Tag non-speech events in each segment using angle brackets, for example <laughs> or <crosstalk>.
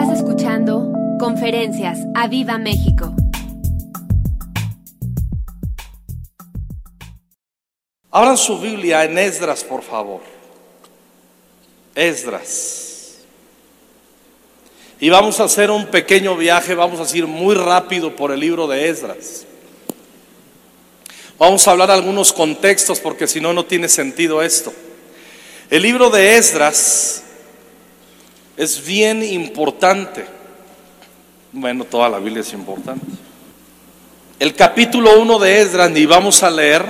Estás escuchando Conferencias a Viva México. Abran su Biblia en Esdras, por favor. Esdras. Y vamos a hacer un pequeño viaje, vamos a ir muy rápido por el libro de Esdras. Vamos a hablar algunos contextos porque si no, no tiene sentido esto. El libro de Esdras es bien importante. Bueno, toda la Biblia es importante. El capítulo 1 de Esdras, y vamos a leer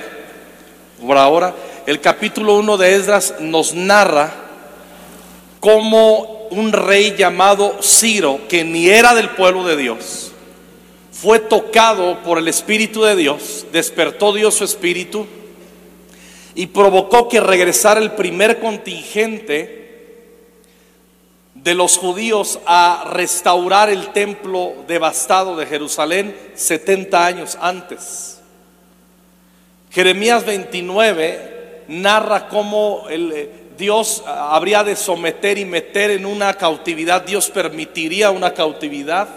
por ahora, el capítulo 1 de Esdras nos narra cómo un rey llamado Ciro, que ni era del pueblo de Dios, fue tocado por el Espíritu de Dios, despertó Dios su Espíritu y provocó que regresara el primer contingente de los judíos a restaurar el templo devastado de Jerusalén 70 años antes. Jeremías 29 narra cómo el, eh, Dios habría de someter y meter en una cautividad, Dios permitiría una cautividad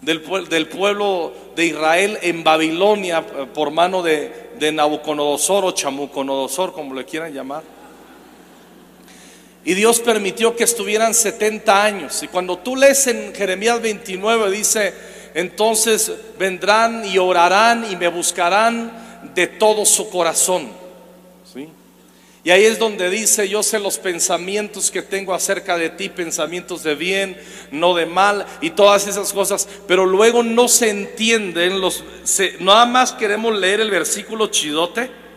del, del pueblo de Israel en Babilonia eh, por mano de, de Nabucodonosor o Chamucodonosor, como le quieran llamar. Y Dios permitió que estuvieran 70 años. Y cuando tú lees en Jeremías 29 dice, entonces vendrán y orarán y me buscarán de todo su corazón. ¿Sí? Y ahí es donde dice, yo sé los pensamientos que tengo acerca de ti, pensamientos de bien, no de mal, y todas esas cosas, pero luego no se entienden los, nada más queremos leer el versículo chidote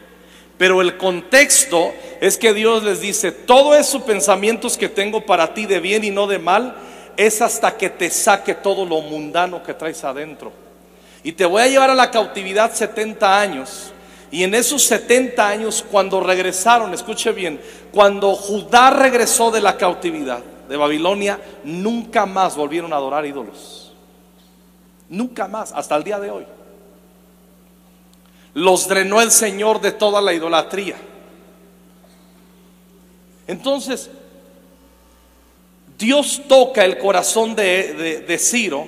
pero el contexto es que Dios les dice, todos esos pensamientos que tengo para ti de bien y no de mal, es hasta que te saque todo lo mundano que traes adentro. Y te voy a llevar a la cautividad 70 años. Y en esos 70 años, cuando regresaron, escuche bien, cuando Judá regresó de la cautividad de Babilonia, nunca más volvieron a adorar ídolos. Nunca más, hasta el día de hoy los drenó el Señor de toda la idolatría. Entonces, Dios toca el corazón de, Ciro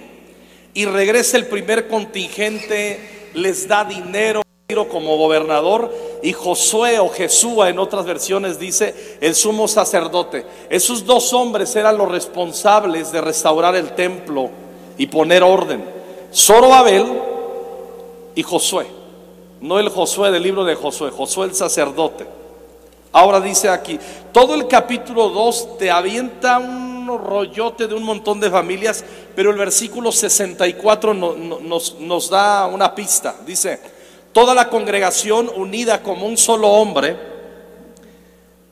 y regresa el primer contingente, les da dinero Ciro como gobernador y Josué o Jesúa en otras versiones dice el sumo sacerdote. Esos dos hombres eran los responsables de restaurar el templo y poner orden. Zorobabel y Josué no el Josué del libro de Josué, Josué el sacerdote. Ahora dice aquí, todo el capítulo 2 te avienta un rollote de un montón de familias, pero el versículo 64 nos, nos da una pista. Dice, toda la congregación unida como un solo hombre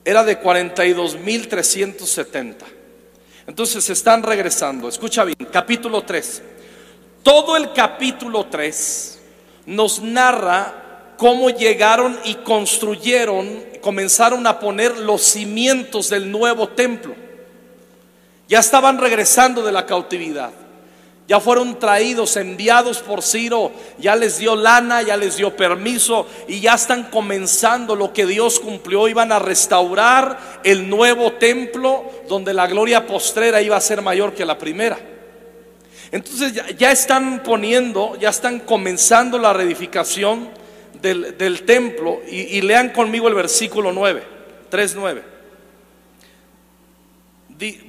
era de 42.370. Entonces están regresando. Escucha bien, capítulo 3. Todo el capítulo 3 nos narra cómo llegaron y construyeron, comenzaron a poner los cimientos del nuevo templo. Ya estaban regresando de la cautividad. Ya fueron traídos, enviados por Ciro, ya les dio lana, ya les dio permiso y ya están comenzando lo que Dios cumplió. Iban a restaurar el nuevo templo donde la gloria postrera iba a ser mayor que la primera. Entonces ya, ya están poniendo, ya están comenzando la reedificación del, templo y, lean conmigo el versículo 9, 3.9.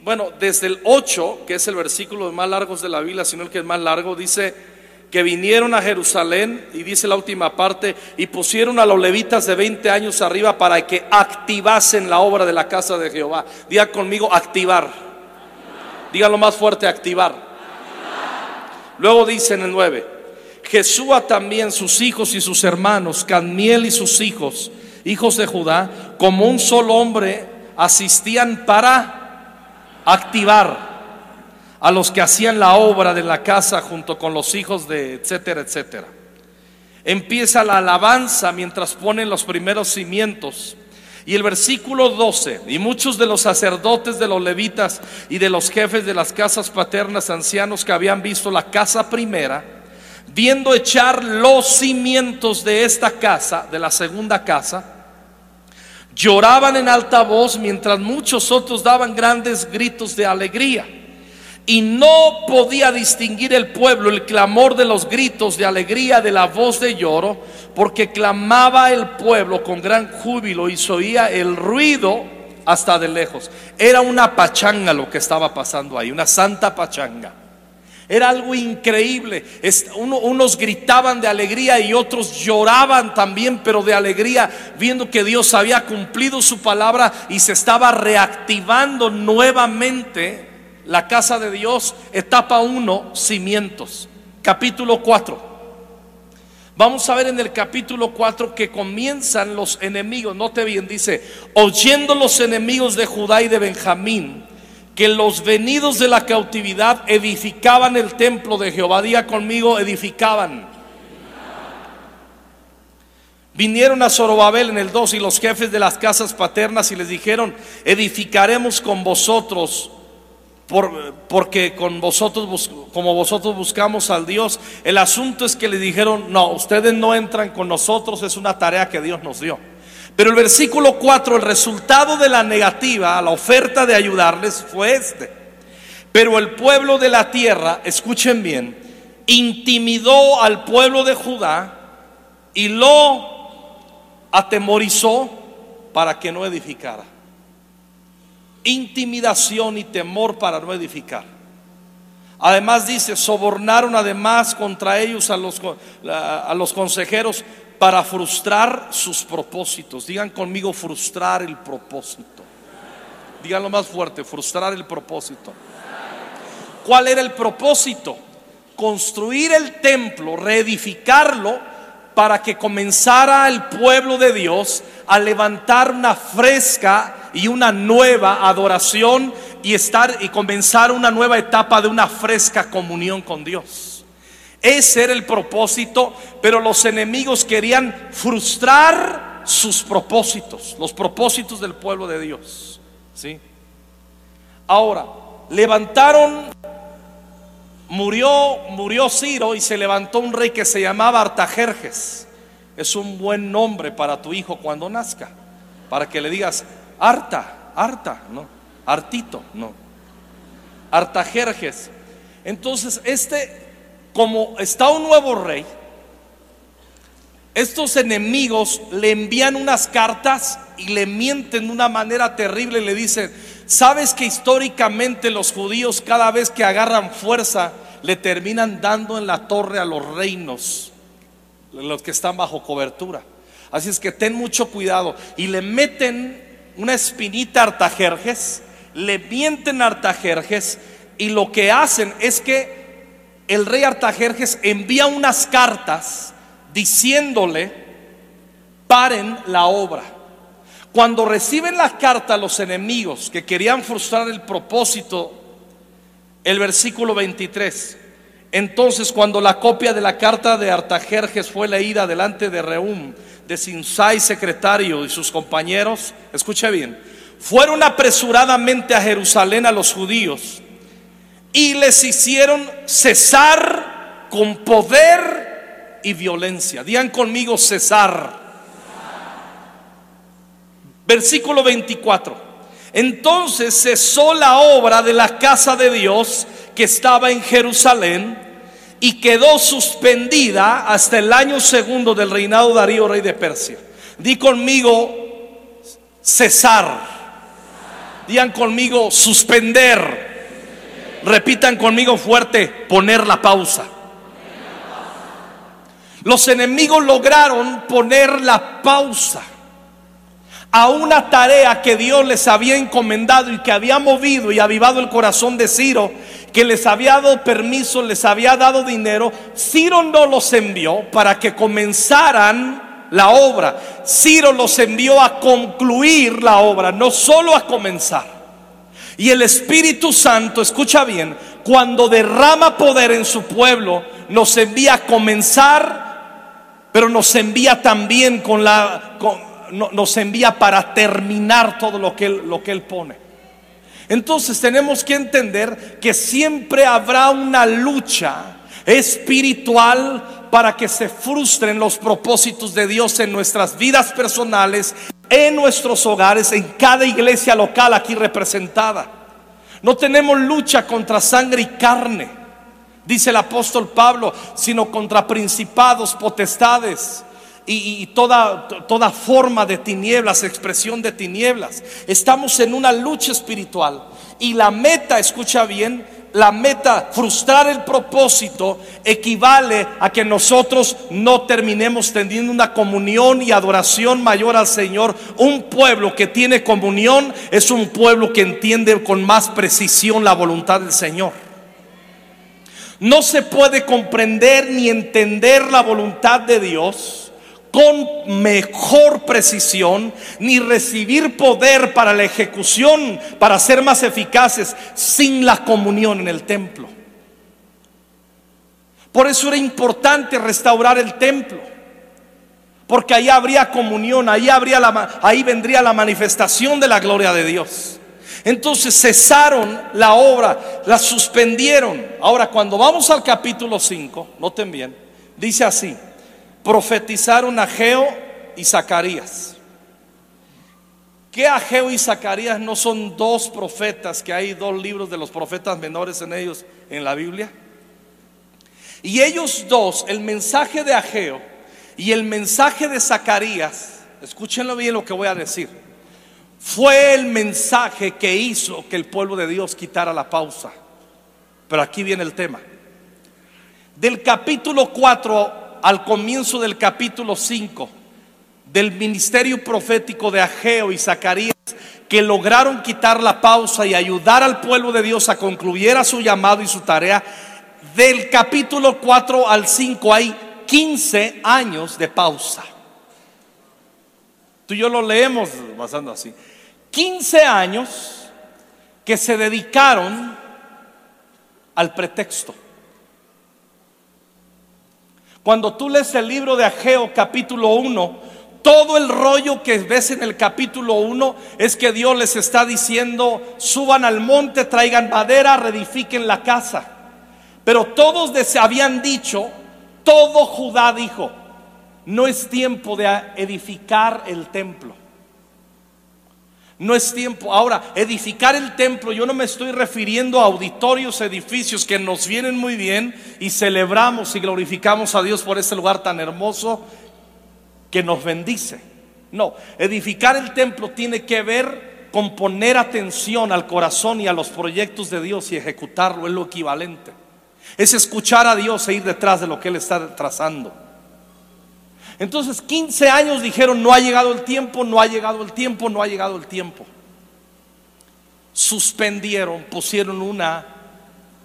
Bueno, desde el 8, que es el versículo más largo de la Biblia, sino el que es más largo, dice que vinieron a Jerusalén, y dice la última parte, y pusieron a los levitas de 20 años arriba para que activasen la obra de la casa de Jehová. Diga conmigo, activar. Dígalo más fuerte, activar. Luego dice en el 9, Jesúa también sus hijos y sus hermanos, Cadmiel y sus hijos, hijos de Judá, como un solo hombre, asistían para activar a los que hacían la obra de la casa junto con los hijos de etcétera, etcétera. Empieza la alabanza mientras ponen los primeros cimientos. Y el versículo 12, y muchos de los sacerdotes de los levitas y de los jefes de las casas paternas ancianos que habían visto la casa primera, viendo echar los cimientos de esta casa, de la segunda casa, lloraban en alta voz mientras muchos otros daban grandes gritos de alegría. Y no podía distinguir el pueblo el clamor de los gritos de alegría, de la voz de lloro, porque clamaba el pueblo con gran júbilo y se oía el ruido hasta de lejos. Era una pachanga lo que estaba pasando ahí, una santa pachanga. Era algo increíble. unos gritaban de alegría y otros lloraban también, pero de alegría, viendo que Dios había cumplido su palabra y se estaba reactivando nuevamente la casa de Dios. Etapa 1, cimientos. Capítulo 4. Vamos a ver en el capítulo 4 que comienzan los enemigos. Note bien, dice, oyendo los enemigos de Judá y de Benjamín que los venidos de la cautividad edificaban el templo de Jehová. Día conmigo, edificaban. Vinieron a Zorobabel en el 2 y los jefes de las casas paternas y les dijeron, edificaremos con vosotros, por, porque con vosotros, como vosotros buscamos al Dios. El asunto es que le dijeron, no, ustedes no entran con nosotros, es una tarea que Dios nos dio. Pero el versículo 4, el resultado de la negativa a la oferta de ayudarles fue este. Pero el pueblo de la tierra, escuchen bien, intimidó al pueblo de Judá y lo atemorizó para que no edificara. Intimidación y temor para no edificar. Además dice, sobornaron además contra ellos a los, a los consejeros para frustrar sus propósitos. Digan conmigo frustrar el propósito. Díganlo más fuerte, frustrar el propósito. ¿Cuál era el propósito? Construir el templo, reedificarlo para que comenzara el pueblo de Dios a levantar una fresca y una nueva adoración y estar y comenzar una nueva etapa de una fresca comunión con Dios. Ese era el propósito, pero los enemigos querían frustrar sus propósitos, los propósitos del pueblo de Dios. ¿sí? Ahora, levantaron, murió, murió Ciro y se levantó un rey que se llamaba Artajerjes. Es un buen nombre para tu hijo cuando nazca, para que le digas Arta, Arta, no, Artito, no. Artajerjes. Entonces, este como está un nuevo rey, estos enemigos le envían unas cartas y le mienten de una manera terrible. Le dicen, sabes que históricamente los judíos cada vez que agarran fuerza le terminan dando en la torre a los reinos, los que están bajo cobertura. Así es que ten mucho cuidado. Y le meten una espinita a Artajerjes, le mienten a Artajerjes y lo que hacen es que el rey Artajerjes envía unas cartas diciéndole, paren la obra. Cuando reciben la carta los enemigos que querían frustrar el propósito, el versículo 23, entonces cuando la copia de la carta de Artajerjes fue leída delante de Reum, de Sinsai secretario y sus compañeros, escuche bien, fueron apresuradamente a Jerusalén a los judíos y les hicieron cesar con poder y violencia. Digan conmigo cesar. Versículo 24. Entonces cesó la obra de la casa de Dios que estaba en Jerusalén y quedó suspendida hasta el año segundo del reinado de Darío, rey de Persia. Di conmigo cesar. Digan conmigo suspender. Repitan conmigo fuerte, poner la pausa. Los enemigos lograron poner la pausa a una tarea que Dios les había encomendado y que había movido y avivado el corazón de Ciro, que les había dado permiso, les había dado dinero. Ciro no los envió para que comenzaran la obra. Ciro los envió a concluir la obra, no solo a comenzar. Y el Espíritu Santo, escucha bien, cuando derrama poder en su pueblo, nos envía a comenzar, pero nos envía también con la, nos envía para terminar todo lo que, él, lo que Él pone. Entonces tenemos que entender que siempre habrá una lucha espiritual para que se frustren los propósitos de Dios en nuestras vidas personales en nuestros hogares, en cada iglesia local aquí representada. No tenemos lucha contra sangre y carne, dice el apóstol Pablo, sino contra principados, potestades y, toda, toda forma de tinieblas, expresión de tinieblas. Estamos en una lucha espiritual y la meta, escucha bien, la meta, frustrar el propósito, equivale a que nosotros no terminemos teniendo una comunión y adoración mayor al Señor. Un pueblo que tiene comunión es un pueblo que entiende con más precisión la voluntad del Señor. No se puede comprender ni entender la voluntad de Dios con mejor precisión, ni recibir poder para la ejecución, para ser más eficaces, sin la comunión en el templo. Por eso era importante restaurar el templo. Porque ahí habría comunión, ahí, habría la, ahí vendría la manifestación de la gloria de Dios. Entonces cesaron la obra, la suspendieron. Ahora, cuando vamos al capítulo 5, noten bien, dice así profetizaron Ageo y Zacarías. ¿Qué Ageo y Zacarías no son dos profetas que hay dos libros de los profetas menores en ellos en la Biblia? Y ellos dos, el mensaje de Ageo y el mensaje de Zacarías, escúchenlo bien lo que voy a decir, fue el mensaje que hizo que el pueblo de Dios quitara la pausa. Pero aquí viene el tema. Del capítulo 4 al comienzo del capítulo 5 del ministerio profético de Ageo y Zacarías, que lograron quitar la pausa y ayudar al pueblo de Dios a concluir su llamado y su tarea, del capítulo 4 al 5 hay 15 años de pausa. Tú y yo lo leemos basando así. 15 años que se dedicaron al pretexto. Cuando tú lees el libro de Ageo capítulo 1, todo el rollo que ves en el capítulo 1 es que Dios les está diciendo, suban al monte, traigan madera, reedifiquen la casa. Pero todos habían dicho, todo Judá dijo, no es tiempo de edificar el templo. No es tiempo. Ahora, edificar el templo, yo no me estoy refiriendo a auditorios, edificios que nos vienen muy bien y celebramos y glorificamos a Dios por este lugar tan hermoso que nos bendice. No, edificar el templo tiene que ver con poner atención al corazón y a los proyectos de Dios y ejecutarlo, es lo equivalente. Es escuchar a Dios e ir detrás de lo que Él está trazando. Entonces 15 años dijeron, no ha llegado el tiempo, no ha llegado el tiempo, no ha llegado el tiempo. Suspendieron, pusieron una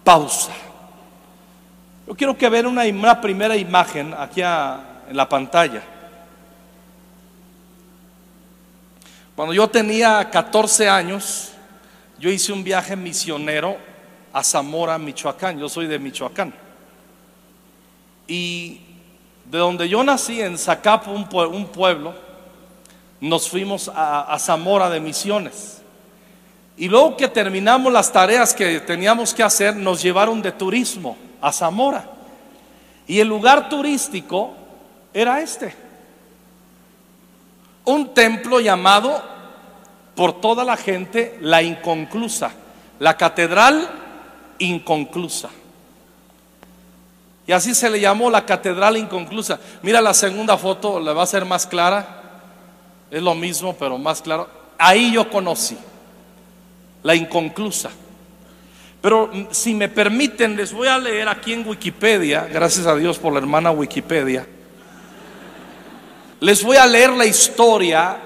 pausa. Yo quiero que vean una, primera imagen aquí en la pantalla. Cuando yo tenía 14 años, yo hice un viaje misionero a Zamora, Michoacán. Yo soy de Michoacán. Y de donde yo nací, en Zacapo, un, pueblo, nos fuimos a, Zamora de misiones. Y luego que terminamos las tareas que teníamos que hacer, nos llevaron de turismo a Zamora. Y el lugar turístico era este. Un templo llamado por toda la gente la inconclusa, la catedral inconclusa. Y así se le llamó la catedral inconclusa. Mira la segunda foto, le va a ser más clara. Es lo mismo, pero más claro. Ahí yo conocí la inconclusa. Pero mm, si me permiten, les voy a leer aquí en Wikipedia, gracias a Dios por la hermana Wikipedia. Les voy a leer la historia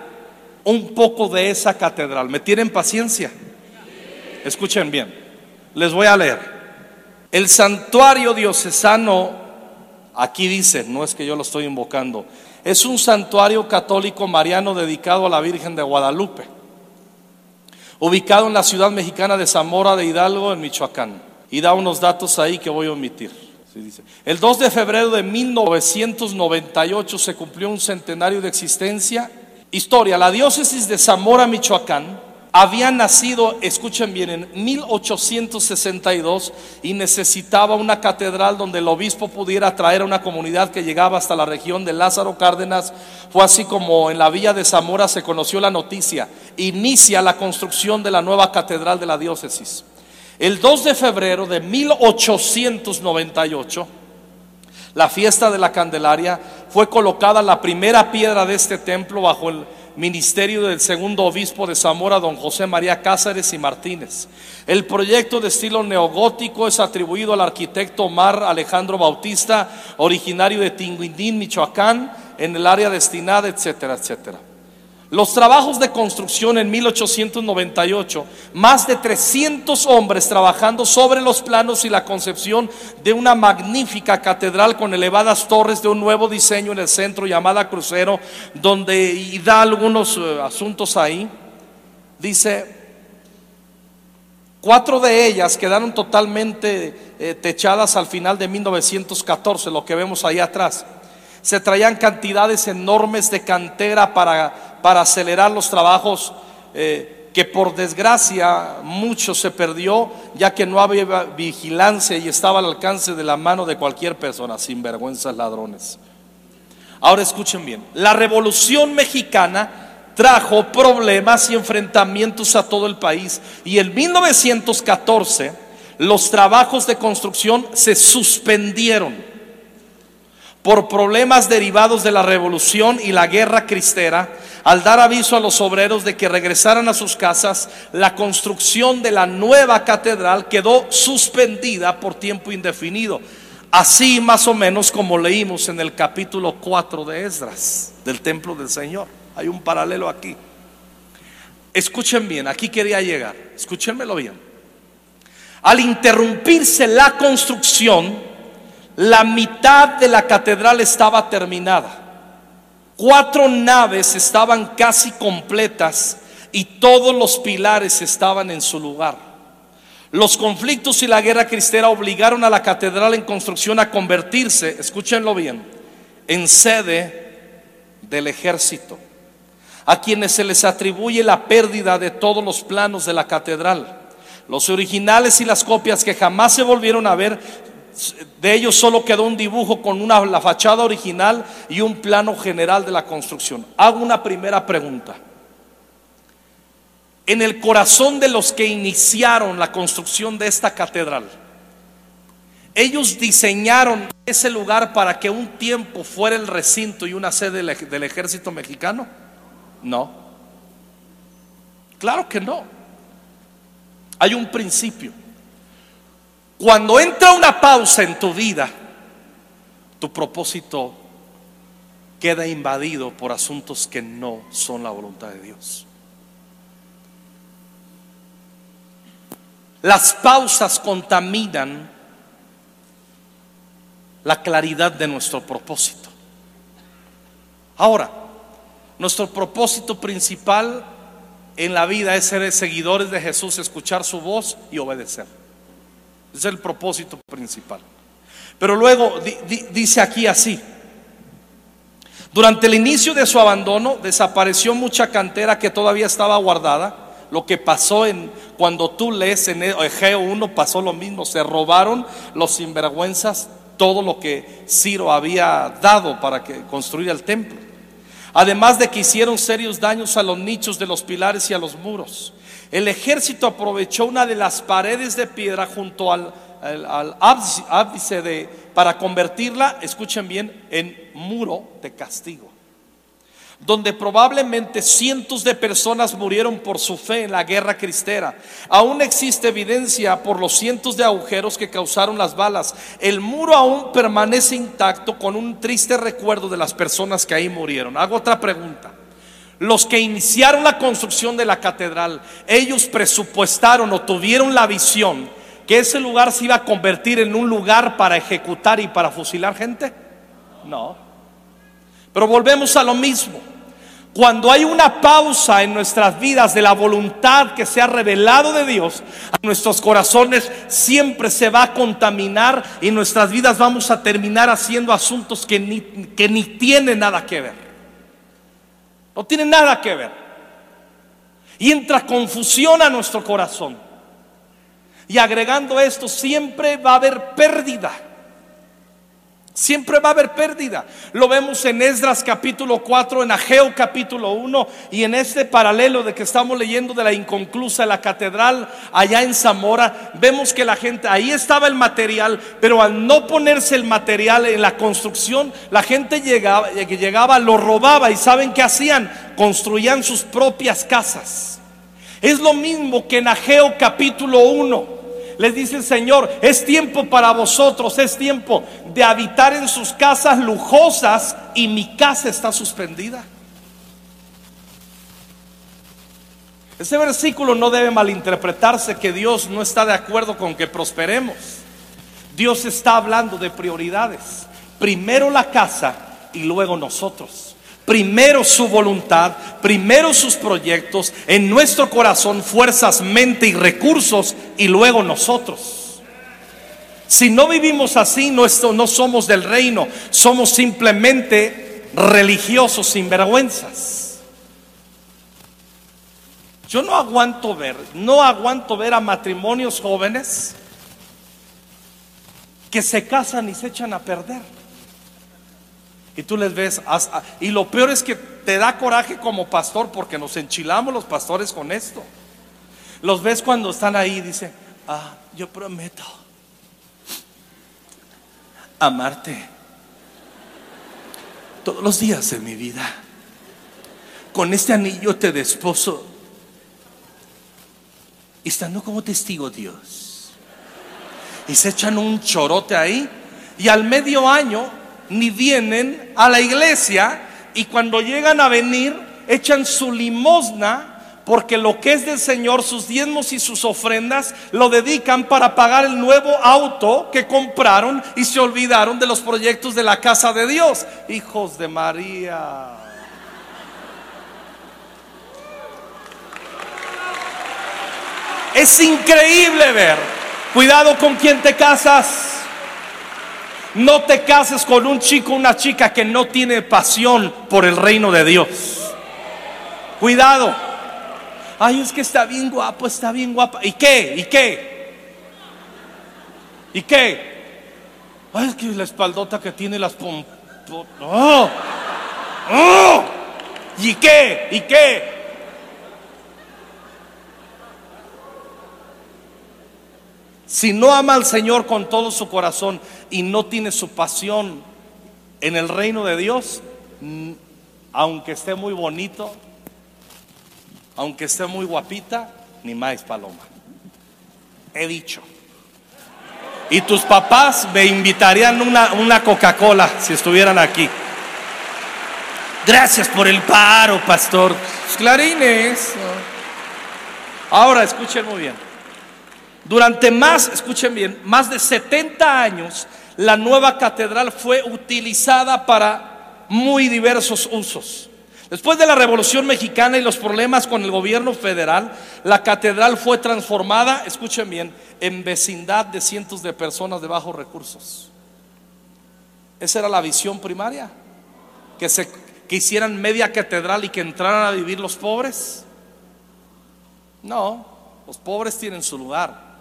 un poco de esa catedral. ¿Me tienen paciencia? Escuchen bien. Les voy a leer. El santuario diocesano, aquí dice, no es que yo lo estoy invocando, es un santuario católico mariano dedicado a la Virgen de Guadalupe, ubicado en la ciudad mexicana de Zamora de Hidalgo, en Michoacán. Y da unos datos ahí que voy a omitir. El 2 de febrero de 1998 se cumplió un centenario de existencia. Historia, la diócesis de Zamora, Michoacán, había nacido, escuchen bien, en 1862 y necesitaba una catedral donde el obispo pudiera traer a una comunidad que llegaba hasta la región de Lázaro Cárdenas. Fue así como en la villa de Zamora se conoció la noticia. Inicia la construcción de la nueva catedral de la diócesis. El 2 de febrero de 1898, la fiesta de la Candelaria, fue colocada la primera piedra de este templo bajo el ministerio del segundo obispo de Zamora, don José María Cáceres y Martínez. El proyecto de estilo neogótico es atribuido al arquitecto Omar Alejandro Bautista, originario de Tinguindín, Michoacán, en el área destinada, etcétera, etcétera. Los trabajos de construcción en 1898, más de 300 hombres trabajando sobre los planos y la concepción de una magnífica catedral con elevadas torres de un nuevo diseño en el centro llamada Crucero, donde da algunos eh, asuntos ahí. Dice, cuatro de ellas quedaron totalmente eh, techadas al final de 1914, lo que vemos ahí atrás. Se traían cantidades enormes de cantera para para acelerar los trabajos eh, que por desgracia mucho se perdió ya que no había vigilancia y estaba al alcance de la mano de cualquier persona, sin vergüenzas ladrones. Ahora escuchen bien, la revolución mexicana trajo problemas y enfrentamientos a todo el país y en 1914 los trabajos de construcción se suspendieron por problemas derivados de la revolución y la guerra cristera, al dar aviso a los obreros de que regresaran a sus casas, la construcción de la nueva catedral quedó suspendida por tiempo indefinido. Así más o menos como leímos en el capítulo 4 de Esdras, del templo del Señor. Hay un paralelo aquí. Escuchen bien, aquí quería llegar, escúchenmelo bien. Al interrumpirse la construcción, la mitad de la catedral estaba terminada. Cuatro naves estaban casi completas y todos los pilares estaban en su lugar. Los conflictos y la guerra cristera obligaron a la catedral en construcción a convertirse, escúchenlo bien, en sede del ejército, a quienes se les atribuye la pérdida de todos los planos de la catedral. Los originales y las copias que jamás se volvieron a ver de ellos solo quedó un dibujo con una, la fachada original y un plano general de la construcción. Hago una primera pregunta. En el corazón de los que iniciaron la construcción de esta catedral, ellos diseñaron ese lugar para que un tiempo fuera el recinto y una sede del, del ejército mexicano. No. Claro que no. Hay un principio. Cuando entra una pausa en tu vida, tu propósito queda invadido por asuntos que no son la voluntad de Dios. Las pausas contaminan la claridad de nuestro propósito. Ahora, nuestro propósito principal en la vida es ser seguidores de Jesús, escuchar su voz y obedecer. Es el propósito principal. Pero luego dice aquí así. Durante el inicio de su abandono desapareció mucha cantera que todavía estaba guardada. Lo que pasó en cuando tú lees en Egeo 1 pasó lo mismo. Se robaron los sinvergüenzas todo lo que Ciro había dado para que construir el templo. Además de que hicieron serios daños a los nichos de los pilares y a los muros. El ejército aprovechó una de las paredes de piedra junto al, ábdice de, para convertirla, escuchen bien, en muro de castigo. Donde probablemente cientos de personas murieron por su fe en la guerra cristera. Aún existe evidencia por los cientos de agujeros que causaron las balas. El muro aún permanece intacto con un triste recuerdo de las personas que ahí murieron. Hago otra pregunta los que iniciaron la construcción de la catedral, ellos presupuestaron o tuvieron la visión que ese lugar se iba a convertir en un lugar para ejecutar y para fusilar gente? No. Pero volvemos a lo mismo. Cuando hay una pausa en nuestras vidas de la voluntad que se ha revelado de Dios, a nuestros corazones siempre se va a contaminar y nuestras vidas vamos a terminar haciendo asuntos que ni, que ni tienen nada que ver. No tiene nada que ver. Y entra confusión a nuestro corazón. Y agregando esto, siempre va a haber pérdida. Siempre va a haber pérdida. Lo vemos en Esdras capítulo 4, en Ageo capítulo 1 y en este paralelo de que estamos leyendo de la inconclusa, la catedral allá en Zamora, vemos que la gente, ahí estaba el material, pero al no ponerse el material en la construcción, la gente llegaba, llegaba lo robaba y ¿saben qué hacían? Construían sus propias casas. Es lo mismo que en Ageo capítulo 1 les dice el Señor, es tiempo para vosotros, es tiempo de habitar en sus casas lujosas y mi casa está suspendida. Ese versículo no debe malinterpretarse que Dios no está de acuerdo con que prosperemos. Dios está hablando de prioridades. Primero la casa y luego nosotros primero su voluntad, primero sus proyectos, en nuestro corazón fuerzas, mente y recursos y luego nosotros. Si no vivimos así, no, no somos del reino, somos simplemente religiosos sin vergüenzas. Yo no aguanto ver, no aguanto ver a matrimonios jóvenes que se casan y se echan a perder. Y tú les ves, y lo peor es que te da coraje como pastor porque nos enchilamos los pastores con esto. Los ves cuando están ahí y dicen, ah, yo prometo amarte todos los días de mi vida. Con este anillo te desposo y estando como testigo Dios. Y se echan un chorote ahí y al medio año ni vienen a la iglesia y cuando llegan a venir echan su limosna porque lo que es del Señor, sus diezmos y sus ofrendas, lo dedican para pagar el nuevo auto que compraron y se olvidaron de los proyectos de la casa de Dios. Hijos de María. Es increíble ver. Cuidado con quien te casas. No te cases con un chico, una chica que no tiene pasión por el reino de Dios. Cuidado. Ay, es que está bien guapo, está bien guapa. ¿Y qué? ¿Y qué? ¿Y qué? Ay, es que la espaldota que tiene las pom... ¡Oh! ¡Oh! ¿Y qué? ¿Y qué? Si no ama al Señor con todo su corazón y no tiene su pasión en el reino de Dios, aunque esté muy bonito, aunque esté muy guapita, ni más paloma. He dicho. Y tus papás me invitarían una, una Coca-Cola si estuvieran aquí. Gracias por el paro, pastor. Clarines. Ahora escuchen muy bien. Durante más, escuchen bien, más de 70 años, la nueva catedral fue utilizada para muy diversos usos. Después de la Revolución Mexicana y los problemas con el gobierno federal, la catedral fue transformada, escuchen bien, en vecindad de cientos de personas de bajos recursos. Esa era la visión primaria, que se que hicieran media catedral y que entraran a vivir los pobres. No, los pobres tienen su lugar.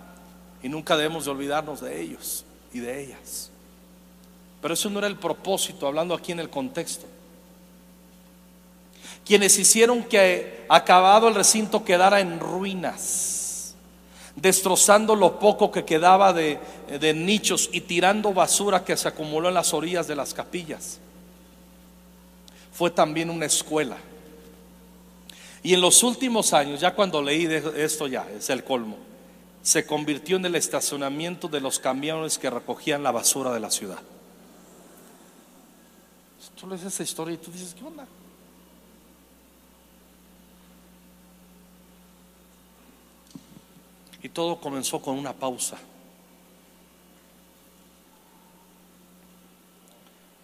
Y nunca debemos de olvidarnos de ellos y de ellas. Pero eso no era el propósito, hablando aquí en el contexto. Quienes hicieron que acabado el recinto quedara en ruinas, destrozando lo poco que quedaba de, nichos y tirando basura que se acumuló en las orillas de las capillas. Fue también una escuela. Y en los últimos años, ya cuando leí de esto ya, es el colmo se convirtió en el estacionamiento de los camiones que recogían la basura de la ciudad. Tú lees esa historia y tú dices, ¿qué onda? Y todo comenzó con una pausa.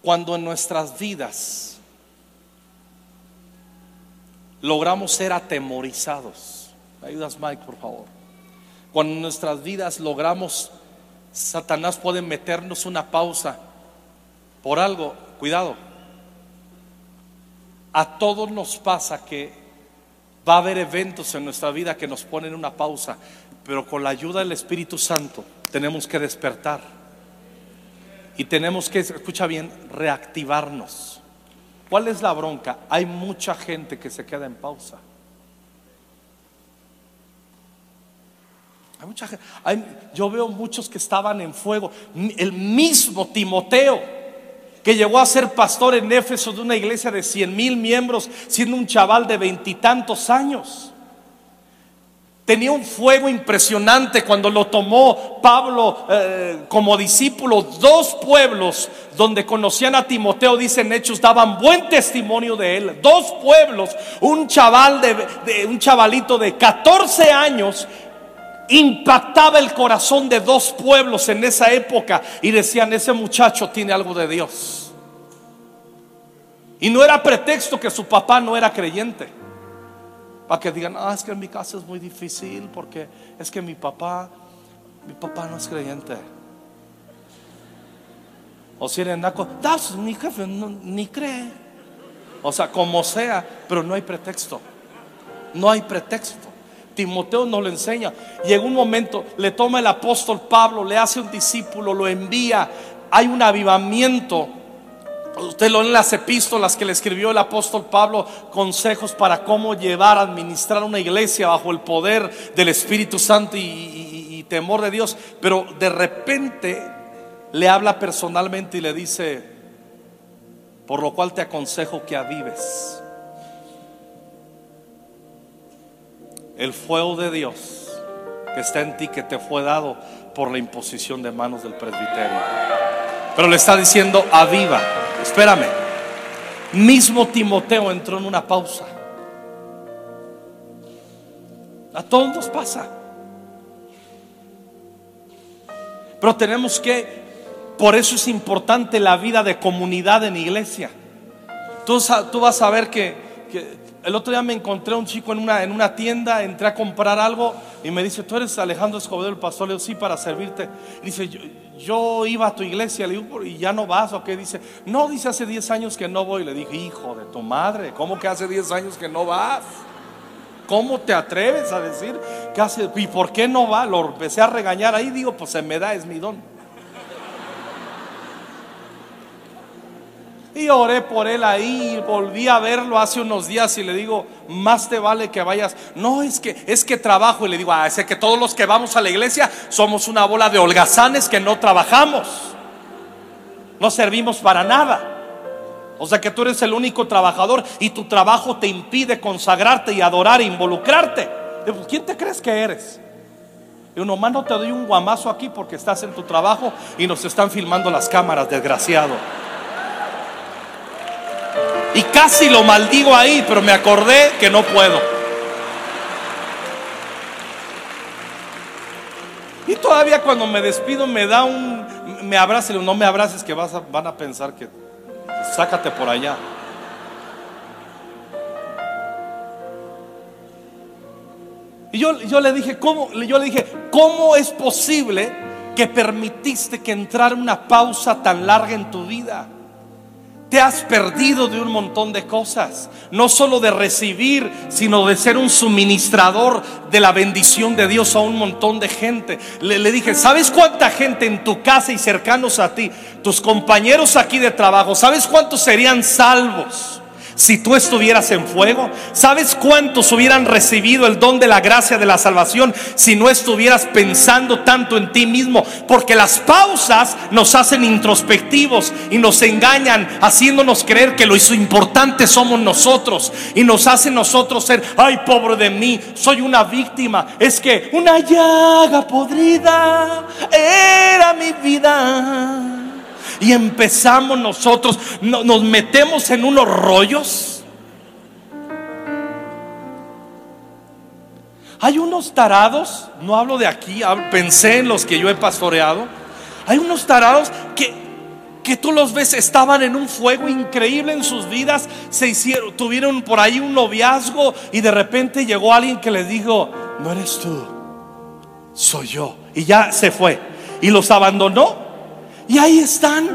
Cuando en nuestras vidas logramos ser atemorizados. ¿Me ayudas, Mike, por favor? Cuando nuestras vidas logramos, Satanás puede meternos una pausa por algo, cuidado. A todos nos pasa que va a haber eventos en nuestra vida que nos ponen una pausa, pero con la ayuda del Espíritu Santo tenemos que despertar Y tenemos que, escucha bien, reactivarnos. ¿Cuál es la bronca? Hay mucha gente que se queda en pausa. Hay mucha gente, yo veo muchos que estaban en fuego. El mismo Timoteo, que llegó a ser pastor en Éfeso de una iglesia de 100 mil miembros, siendo un chaval de veintitantos años. Tenía un fuego impresionante cuando lo tomó Pablo eh, como discípulo. Dos pueblos donde conocían a Timoteo, dicen hechos, daban buen testimonio de él. Dos pueblos, un chaval de, un chavalito de 14 años impactaba el corazón de dos pueblos en esa época y decían, ese muchacho tiene algo de Dios. Y no era pretexto que su papá no era creyente. Para que digan, ah, es que en mi casa es muy difícil porque es que mi papá, mi papá no es creyente. O si eres naco, mi jefe ni cree. O sea, como sea, pero no hay pretexto. No hay pretexto. Timoteo nos lo enseña. Llega un momento, le toma el apóstol Pablo, le hace un discípulo, lo envía. Hay un avivamiento Usted lo en las epístolas que le escribió el apóstol Pablo, consejos para cómo llevar, administrar una iglesia bajo el poder del Espíritu Santo y, temor de Dios. Pero de repente le habla personalmente y le dice, por lo cual te aconsejo que avives el fuego de Dios que está en ti, que te fue dado por la imposición de manos del presbiterio. Pero le está diciendo, aviva espérame. Mismo Timoteo entró en una pausa. A todos nos pasa. Pero tenemos que, por eso es importante la vida de comunidad en iglesia. Tú, vas a ver que, el otro día me encontré a un chico en una, en una tienda, entré a comprar algo y me dice, ¿tú eres Alejandro Escobedo, el pastor? Le digo, sí, para servirte. dice, yo, yo iba a tu iglesia, le digo, ¿y ya no vas o qué? Dice, no, dice, hace 10 años que no voy. Le dije, hijo de tu madre, ¿cómo que hace 10 años que no vas? ¿Cómo te atreves a decir que hace, y por qué no va? Lo empecé a regañar ahí, digo, pues se me da, es mi don. Y oré por él ahí, volví a verlo hace unos días y le digo, más te vale que vayas. No, es que es que trabajo y le digo, ah, es que todos los que vamos a la iglesia somos una bola de holgazanes que no trabajamos. No servimos para nada. O sea que tú eres el único trabajador y tu trabajo te impide consagrarte y adorar e involucrarte. ¿Quién te crees que eres? Y uno, más no te doy un guamazo aquí porque estás en tu trabajo y nos están filmando las cámaras, desgraciado. Y casi lo maldigo ahí, pero me acordé que no puedo. Y todavía cuando me despido me da un, me abraza, no me abraces que vas van a pensar que sácate por allá. Y yo, yo le dije, ¿cómo? Yo le dije, ¿cómo es posible que permitiste que entrara una pausa tan larga en tu vida? Te has perdido de un montón de cosas, no solo de recibir, sino de ser un suministrador de la bendición de Dios a un montón de gente. Le, dije, ¿sabes cuánta gente en tu casa y cercanos a ti, tus compañeros aquí de trabajo, ¿sabes cuántos serían salvos? Si tú estuvieras en fuego? ¿Sabes cuántos hubieran recibido el don de la gracia de la salvación si no estuvieras pensando tanto en ti mismo? Porque las pausas nos hacen introspectivos y nos engañan haciéndonos creer que lo importante somos nosotros y nos hacen nosotros ser, ay pobre de mí, soy una víctima. Es que una llaga podrida era mi vida y empezamos nosotros, nos metemos en unos rollos. Hay unos tarados, no hablo de aquí, pensé en los que yo he pastoreado. Hay unos tarados que, que tú los ves, estaban en un fuego increíble en sus vidas, se hicieron, tuvieron por ahí un noviazgo y de repente llegó alguien que les dijo, no eres tú, soy yo. Y ya se fue. Y los abandonó y ahí están,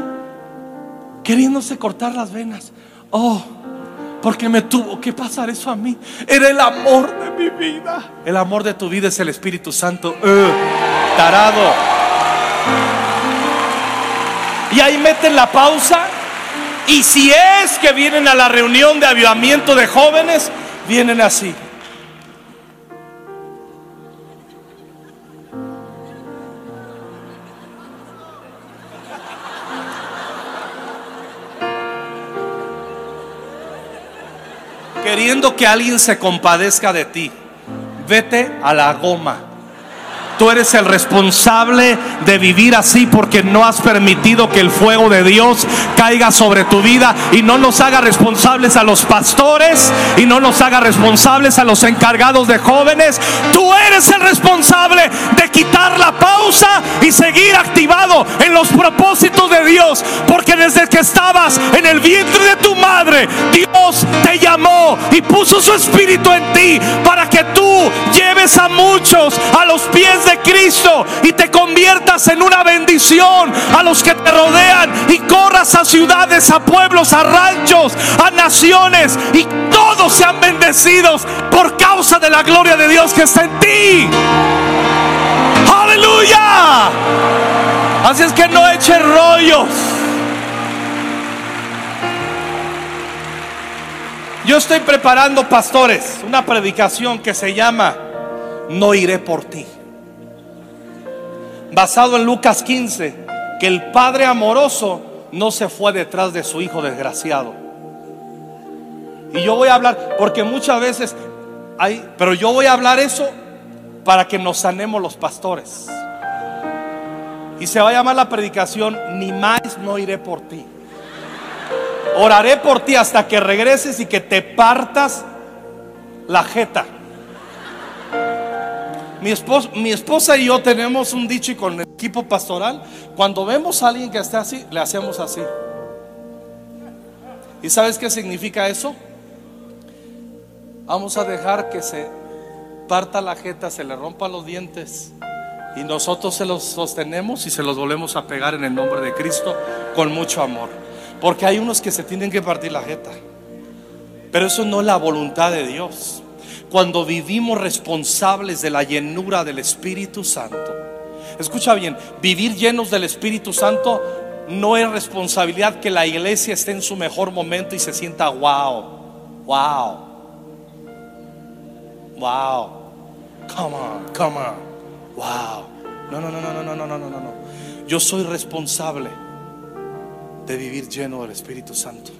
queriéndose cortar las venas. Oh, porque me tuvo que pasar eso a mí. Era el amor de mi vida. El amor de tu vida es el Espíritu Santo. tarado. y ahí meten la pausa. Y si es que vienen a la reunión de avivamiento de jóvenes, vienen así. Queriendo que alguien se compadezca de ti, vete a la goma. Tú eres el responsable de vivir así porque no has permitido que el fuego de Dios caiga sobre tu vida y no nos haga responsables a los pastores y no nos haga responsables a los encargados de jóvenes. Tú eres el responsable de quitar la pausa y seguir activado en los propósitos de Dios. Porque desde que estabas en el vientre de tu madre, Dios te llamó y puso su espíritu en ti para que tú lleves a muchos a los pies de Cristo y te conviertas en una bendición a los que te rodean y corras a ciudades, a pueblos, a ranchos, a naciones y todos sean bendecidos por causa de la gloria de Dios que está en ti. Aleluya. Así es que no eche rollos. Yo estoy preparando, pastores, una predicación que se llama No iré por ti basado en Lucas 15, que el padre amoroso no se fue detrás de su hijo desgraciado. Y yo voy a hablar, porque muchas veces hay, pero yo voy a hablar eso para que nos sanemos los pastores. Y se va a llamar la predicación, ni más no iré por ti. Oraré por ti hasta que regreses y que te partas la jeta. Mi mi esposa y yo tenemos un dicho con el equipo pastoral. Cuando vemos a alguien que está así, le hacemos así. ¿Y sabes qué significa eso? Vamos a dejar que se parta la jeta, se le rompa los dientes y nosotros se los sostenemos y se los volvemos a pegar en el nombre de Cristo con mucho amor. Porque hay unos que se tienen que partir la jeta. Pero eso no es la voluntad de Dios cuando vivimos responsables de la llenura del Espíritu Santo. Escucha bien, vivir llenos del Espíritu Santo no es responsabilidad que la iglesia esté en su mejor momento y se sienta wow, wow, wow, come on, come on, wow. No, no, no, no, no, no, no, no, no, no. Yo soy responsable de vivir lleno del Espíritu Santo.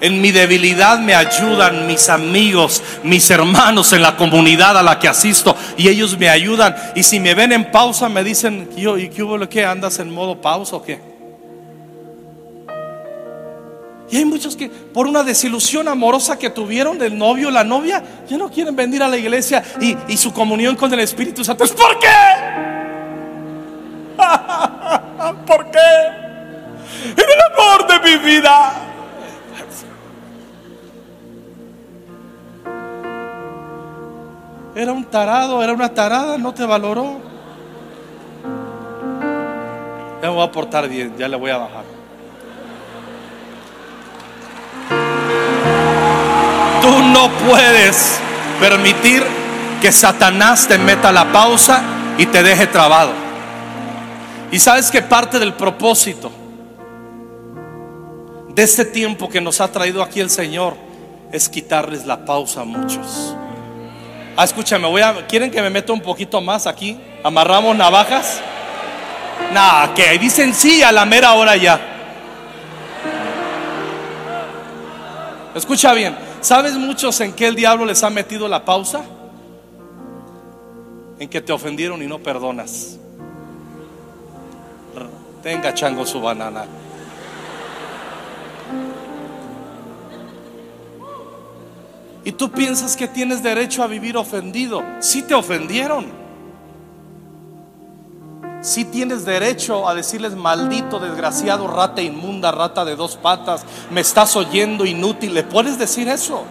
En mi debilidad me ayudan mis amigos, mis hermanos en la comunidad a la que asisto y ellos me ayudan. Y si me ven en pausa me dicen, ¿y qué hubo? ¿Qué andas en modo pausa o qué? Y hay muchos que por una desilusión amorosa que tuvieron del novio o la novia, ya no quieren venir a la iglesia y, y su comunión con el Espíritu Santo. ¿Es por qué? <laughs> ¿Por qué? En el amor de mi vida. Era un tarado, era una tarada, no te valoró. Ya me voy a portar bien, ya le voy a bajar. Tú no puedes permitir que Satanás te meta la pausa y te deje trabado. Y sabes que parte del propósito de este tiempo que nos ha traído aquí el Señor es quitarles la pausa a muchos. Ah, escúchame, voy a, ¿quieren que me meta un poquito más aquí? ¿Amarramos navajas? Nada, que dicen sí a la mera hora ya. Escucha bien, ¿sabes muchos en qué el diablo les ha metido la pausa? En que te ofendieron y no perdonas. Tenga chango su banana. Y tú piensas que tienes derecho a vivir ofendido. Si te ofendieron. Si tienes derecho a decirles maldito, desgraciado, rata inmunda, rata de dos patas, me estás oyendo inútil. ¿Le puedes decir eso?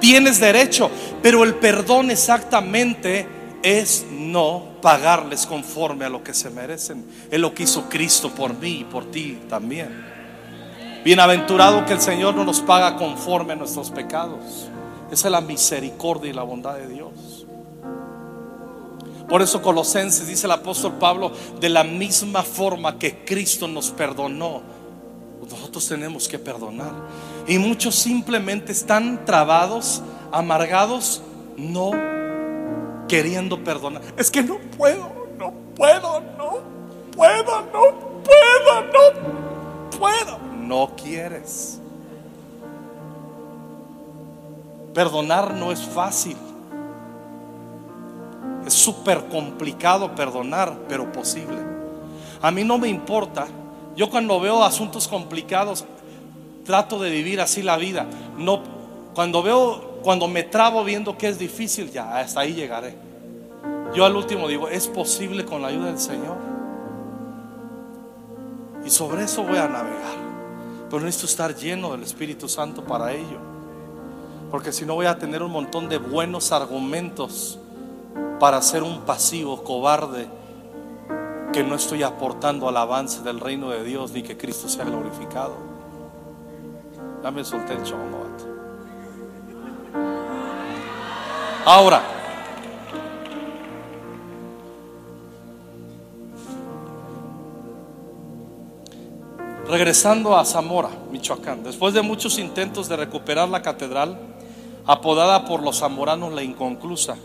Tienes derecho. Pero el perdón exactamente es no pagarles conforme a lo que se merecen. Es lo que hizo Cristo por mí y por ti también. Bienaventurado que el Señor no nos paga conforme a nuestros pecados. Esa es la misericordia y la bondad de Dios. Por eso Colosenses dice el apóstol Pablo, de la misma forma que Cristo nos perdonó, nosotros tenemos que perdonar. Y muchos simplemente están trabados, amargados, no queriendo perdonar. Es que no puedo, no puedo, no puedo, no puedo, no puedo. No quieres. Perdonar no es fácil. Es súper complicado perdonar, pero posible. A mí no me importa. Yo cuando veo asuntos complicados, trato de vivir así la vida. No, cuando veo, cuando me trabo viendo que es difícil, ya hasta ahí llegaré. Yo al último digo, es posible con la ayuda del Señor. Y sobre eso voy a navegar. Pero necesito estar lleno del Espíritu Santo para ello. Porque si no voy a tener un montón de buenos argumentos para ser un pasivo cobarde que no estoy aportando al avance del reino de Dios ni que Cristo sea glorificado. Ya me solté el. Ahora, regresando a Zamora, Michoacán, después de muchos intentos de recuperar la catedral, apodada por los zamoranos la inconclusa,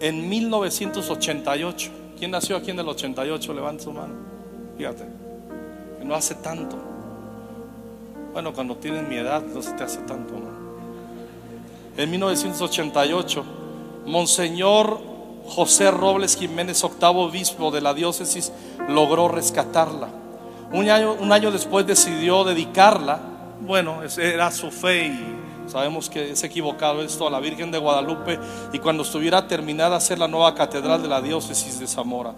en 1988. ¿Quién nació aquí en el 88? Levanta su mano. Fíjate, no hace tanto. Bueno, cuando tienes mi edad no se te hace tanto, ¿no? En 1988, Monseñor José Robles Jiménez, octavo obispo de la diócesis, logró rescatarla. Un año, un año después decidió dedicarla. Bueno, era su fe y Sabemos que es equivocado esto a la Virgen de Guadalupe y cuando estuviera terminada hacer la nueva catedral de la diócesis de Zamora.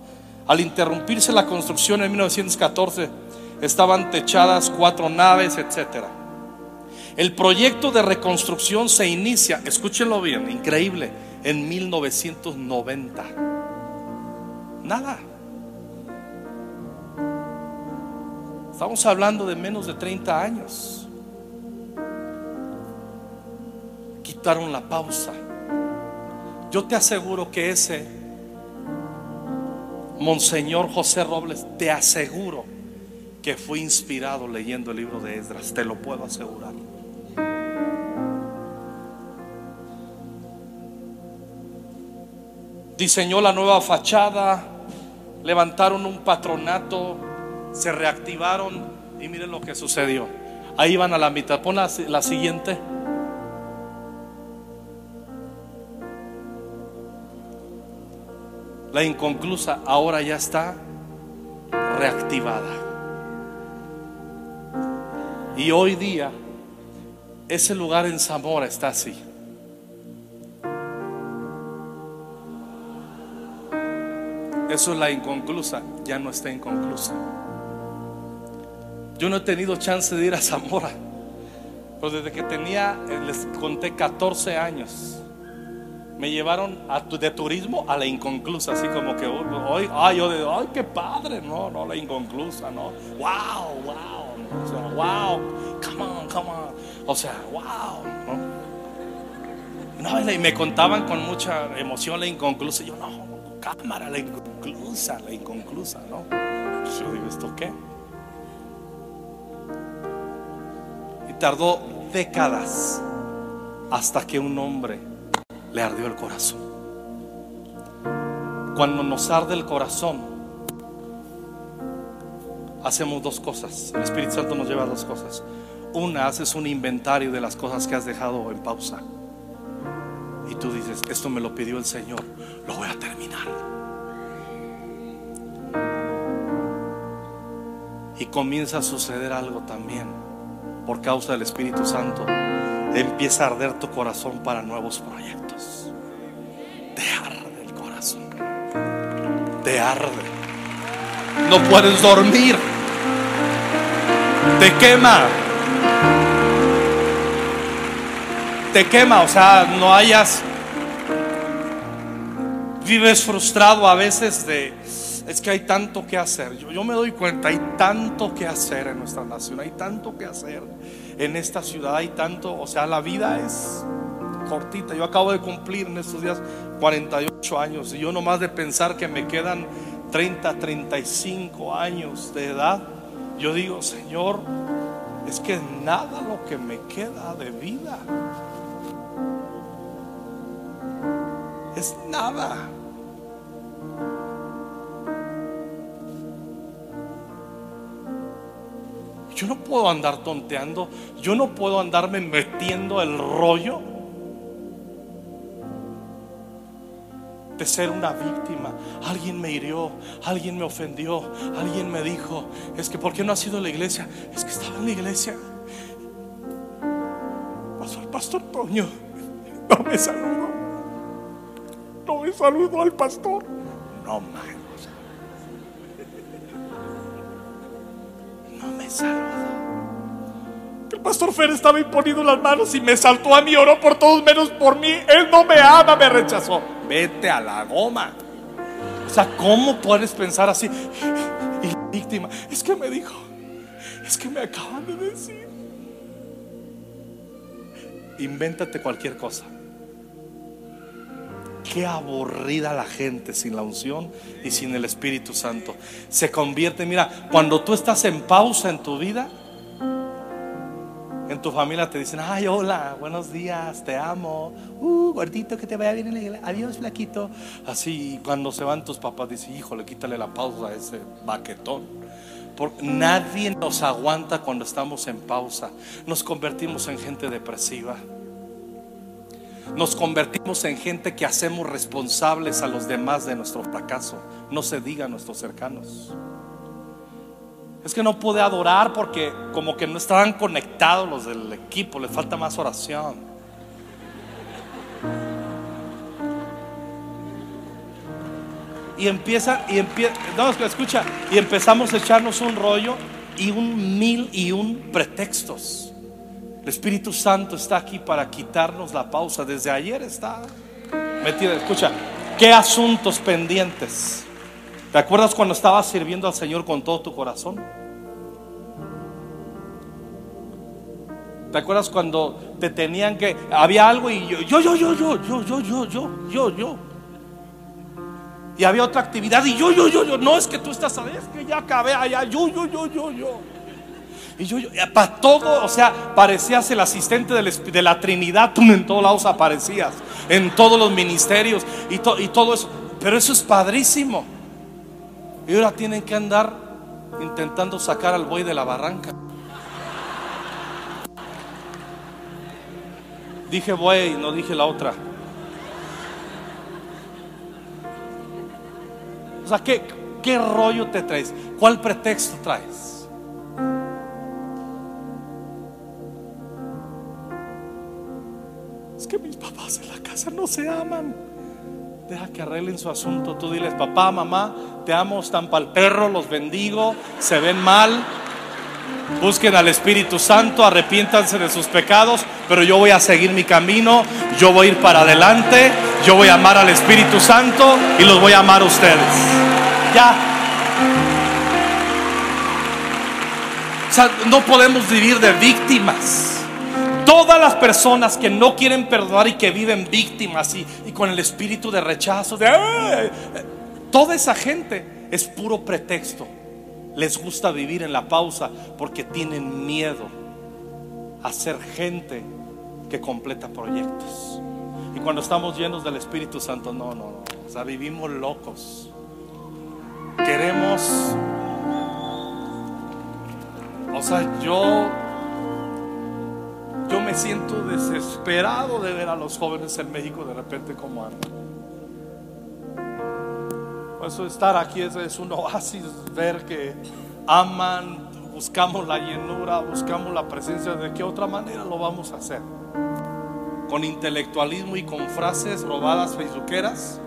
Al interrumpirse la construcción en 1914, estaban techadas cuatro naves, etc. El proyecto de reconstrucción se inicia, escúchenlo bien, increíble, en 1990. Nada. Estamos hablando de menos de 30 años. Quitaron la pausa. Yo te aseguro que ese Monseñor José Robles, te aseguro que fue inspirado leyendo el libro de Esdras, te lo puedo asegurar. Diseñó la nueva fachada, levantaron un patronato, se reactivaron y miren lo que sucedió. Ahí van a la mitad. Pon la, la siguiente. La inconclusa ahora ya está reactivada. Y hoy día ese lugar en Zamora está así. Eso es la inconclusa, ya no está inconclusa. Yo no he tenido chance de ir a Zamora, pero desde que tenía, les conté 14 años, me llevaron de turismo a la inconclusa, así como que hoy, ay, yo de, ay, qué padre, no, no, la inconclusa, no, wow, wow, wow, come on, come on, o sea, wow, ¿no? y me contaban con mucha emoción la inconclusa, yo, no, cámara, la inconclusa, la inconclusa, ¿no? Pues yo digo, ¿esto qué? Y tardó décadas hasta que un hombre le ardió el corazón. Cuando nos arde el corazón, hacemos dos cosas. El Espíritu Santo nos lleva a dos cosas. Una, haces un inventario de las cosas que has dejado en pausa. Y tú dices, esto me lo pidió el Señor, lo voy a terminar. Y comienza a suceder algo también por causa del Espíritu Santo empieza a arder tu corazón para nuevos proyectos. Te arde el corazón. Te arde. No puedes dormir. Te quema. Te quema, o sea, no hayas... Vives frustrado a veces de... Es que hay tanto que hacer. Yo, yo me doy cuenta, hay tanto que hacer en nuestra nación, hay tanto que hacer en esta ciudad hay tanto, o sea, la vida es cortita. Yo acabo de cumplir en estos días 48 años y yo nomás de pensar que me quedan 30, 35 años de edad, yo digo, Señor, es que nada lo que me queda de vida. Es nada. Yo no puedo andar tonteando, yo no puedo andarme metiendo el rollo de ser una víctima. Alguien me hirió, alguien me ofendió, alguien me dijo, es que ¿por qué no ha sido la iglesia? Es que estaba en la iglesia. Pasó el pastor Toño, no me saludó. No me saludó al pastor. No man. Pastor Fer estaba imponiendo las manos y me saltó a mí, oró por todos menos por mí. Él no me ama, me rechazó. Vete a la goma. O sea, ¿cómo puedes pensar así? Y la víctima, es que me dijo, es que me acaban de decir. Invéntate cualquier cosa. Qué aburrida la gente sin la unción y sin el Espíritu Santo. Se convierte, mira, cuando tú estás en pausa en tu vida, en tu familia te dicen, ay, hola, buenos días, te amo, uh, gordito, que te vaya bien en la iglesia, adiós, flaquito. Así, cuando se van tus papás, dicen, híjole, quítale la pausa a ese baquetón. Porque nadie nos aguanta cuando estamos en pausa. Nos convertimos en gente depresiva. Nos convertimos en gente que hacemos responsables a los demás de nuestro fracaso. No se diga a nuestros cercanos. Es que no pude adorar porque como que no estaban conectados los del equipo, les falta más oración. Y empieza, y empieza, no, escucha, y empezamos a echarnos un rollo y un mil y un pretextos. El Espíritu Santo está aquí para quitarnos la pausa. Desde ayer está metido. Escucha, ¿qué asuntos pendientes? ¿Te acuerdas cuando estabas sirviendo al Señor con todo tu corazón? ¿Te acuerdas cuando te tenían que había algo y yo yo yo yo yo yo yo yo yo yo y había otra actividad y yo yo yo yo no es que tú estás es que ya acabé allá yo yo yo yo yo y yo, yo para todo, o sea, parecías el asistente de la Trinidad, tú en todos lados aparecías, en todos los ministerios y, y todo eso. Pero eso es padrísimo. Y ahora tienen que andar intentando sacar al buey de la barranca. Dije buey, no dije la otra. O sea, ¿qué, ¿qué rollo te traes? ¿Cuál pretexto traes? Es que mis papás en la casa no se aman. Deja que arreglen su asunto. Tú diles, papá, mamá, te amo, están para el perro, los bendigo, se ven mal. Busquen al Espíritu Santo, arrepiéntanse de sus pecados, pero yo voy a seguir mi camino, yo voy a ir para adelante, yo voy a amar al Espíritu Santo y los voy a amar a ustedes. Ya. O sea, no podemos vivir de víctimas. Todas las personas que no quieren perdonar y que viven víctimas y, con el espíritu de rechazo, de, toda esa gente es puro pretexto. Les gusta vivir en la pausa porque tienen miedo a ser gente que completa proyectos. Y cuando estamos llenos del Espíritu Santo, no, no, no. O sea, vivimos locos. Queremos. O sea, yo. Yo me siento desesperado de ver a los jóvenes en México de repente como andan. Eso estar aquí es, es un oasis, ver que aman, buscamos la llenura, buscamos la presencia. ¿De qué otra manera lo vamos a hacer? Con intelectualismo y con frases robadas facebookeras.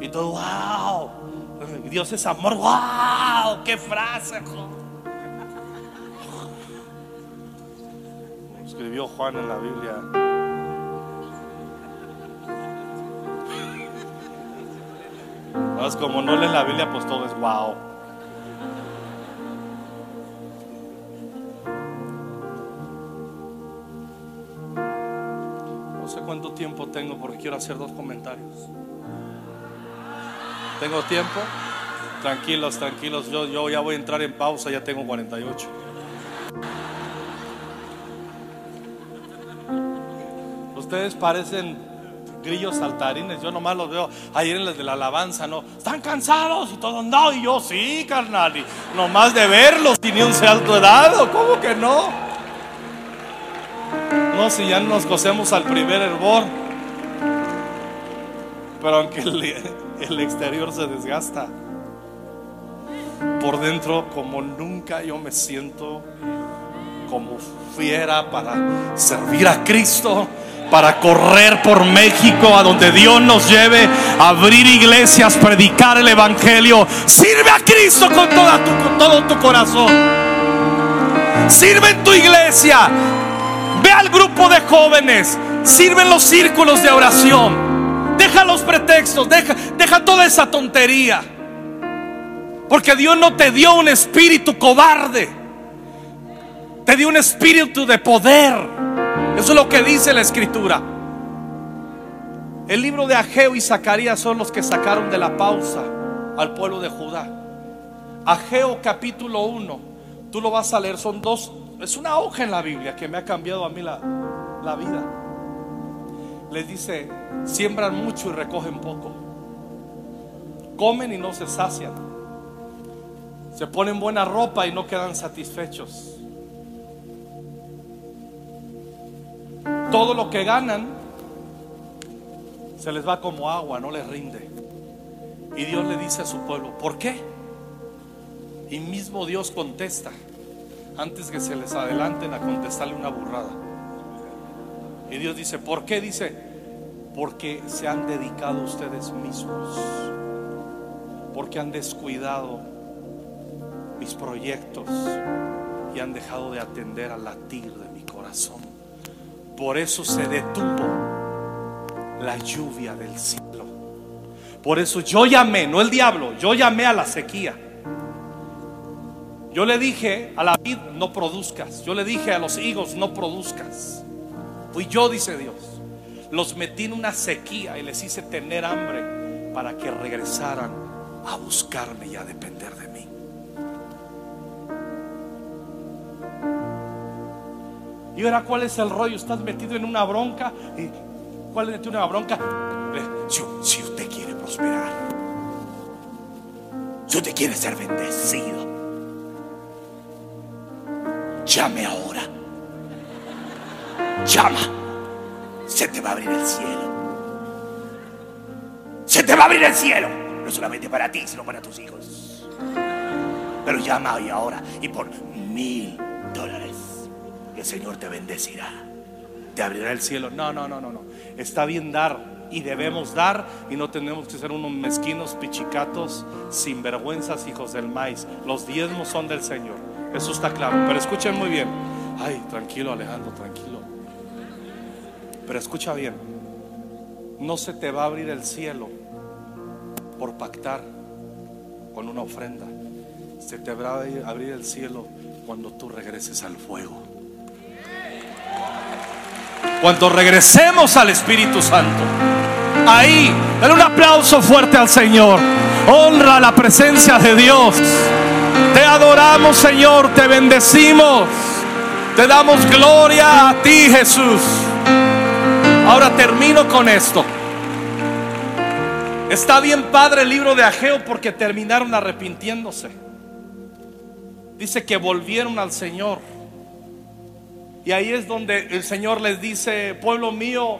Y todo, wow, Dios es amor, wow, qué frase. Escribió Juan en la Biblia. Entonces, como no lees la Biblia, pues todo es wow. No sé cuánto tiempo tengo porque quiero hacer dos comentarios. ¿Tengo tiempo? Tranquilos, tranquilos. Yo, yo ya voy a entrar en pausa, ya tengo 48. Ustedes parecen grillos saltarines. Yo nomás los veo ayer en de la alabanza, ¿no? Están cansados y todo. No, y yo sí, carnal. Y nomás de verlos, tiene un salto dado. ¿Cómo que no? No, si ya nos cosemos al primer hervor. Pero aunque el exterior se desgasta, por dentro, como nunca yo me siento como fiera para servir a Cristo para correr por México a donde Dios nos lleve, abrir iglesias, predicar el Evangelio. Sirve a Cristo con, toda tu, con todo tu corazón. Sirve en tu iglesia. Ve al grupo de jóvenes. Sirve en los círculos de oración. Deja los pretextos. Deja, deja toda esa tontería. Porque Dios no te dio un espíritu cobarde. Te dio un espíritu de poder eso es lo que dice la escritura. El libro de Ageo y Zacarías son los que sacaron de la pausa al pueblo de Judá. Ageo capítulo 1, tú lo vas a leer, son dos, es una hoja en la Biblia que me ha cambiado a mí la, la vida. Les dice, siembran mucho y recogen poco. Comen y no se sacian. Se ponen buena ropa y no quedan satisfechos. Todo lo que ganan se les va como agua, no les rinde. Y Dios le dice a su pueblo, ¿por qué? Y mismo Dios contesta, antes que se les adelanten a contestarle una burrada. Y Dios dice, ¿por qué? Dice, porque se han dedicado ustedes mismos, porque han descuidado mis proyectos y han dejado de atender al latir de mi corazón. Por eso se detuvo la lluvia del cielo. Por eso yo llamé, no el diablo, yo llamé a la sequía. Yo le dije a la vid, no produzcas. Yo le dije a los higos, no produzcas. Fui yo, dice Dios. Los metí en una sequía y les hice tener hambre para que regresaran a buscarme y a depender de Y ahora, ¿cuál es el rollo? Estás metido en una bronca. ¿Y ¿Cuál es una bronca? Si, si usted quiere prosperar, si usted quiere ser bendecido, llame ahora. Llama. Se te va a abrir el cielo. Se te va a abrir el cielo. No solamente para ti, sino para tus hijos. Pero llama hoy ahora y por mil dólares el Señor te bendecirá. Te abrirá el cielo. No, no, no, no, no. Está bien dar y debemos dar y no tenemos que ser unos mezquinos, pichicatos, sinvergüenzas, hijos del maíz. Los diezmos son del Señor. Eso está claro. Pero escuchen muy bien. Ay, tranquilo Alejandro, tranquilo. Pero escucha bien. No se te va a abrir el cielo por pactar con una ofrenda. Se te va a abrir el cielo cuando tú regreses al fuego. Cuando regresemos al Espíritu Santo. Ahí, dale un aplauso fuerte al Señor. Honra la presencia de Dios. Te adoramos, Señor, te bendecimos. Te damos gloria a ti, Jesús. Ahora termino con esto. Está bien padre el libro de Ageo porque terminaron arrepintiéndose. Dice que volvieron al Señor. Y ahí es donde el Señor les dice, pueblo mío,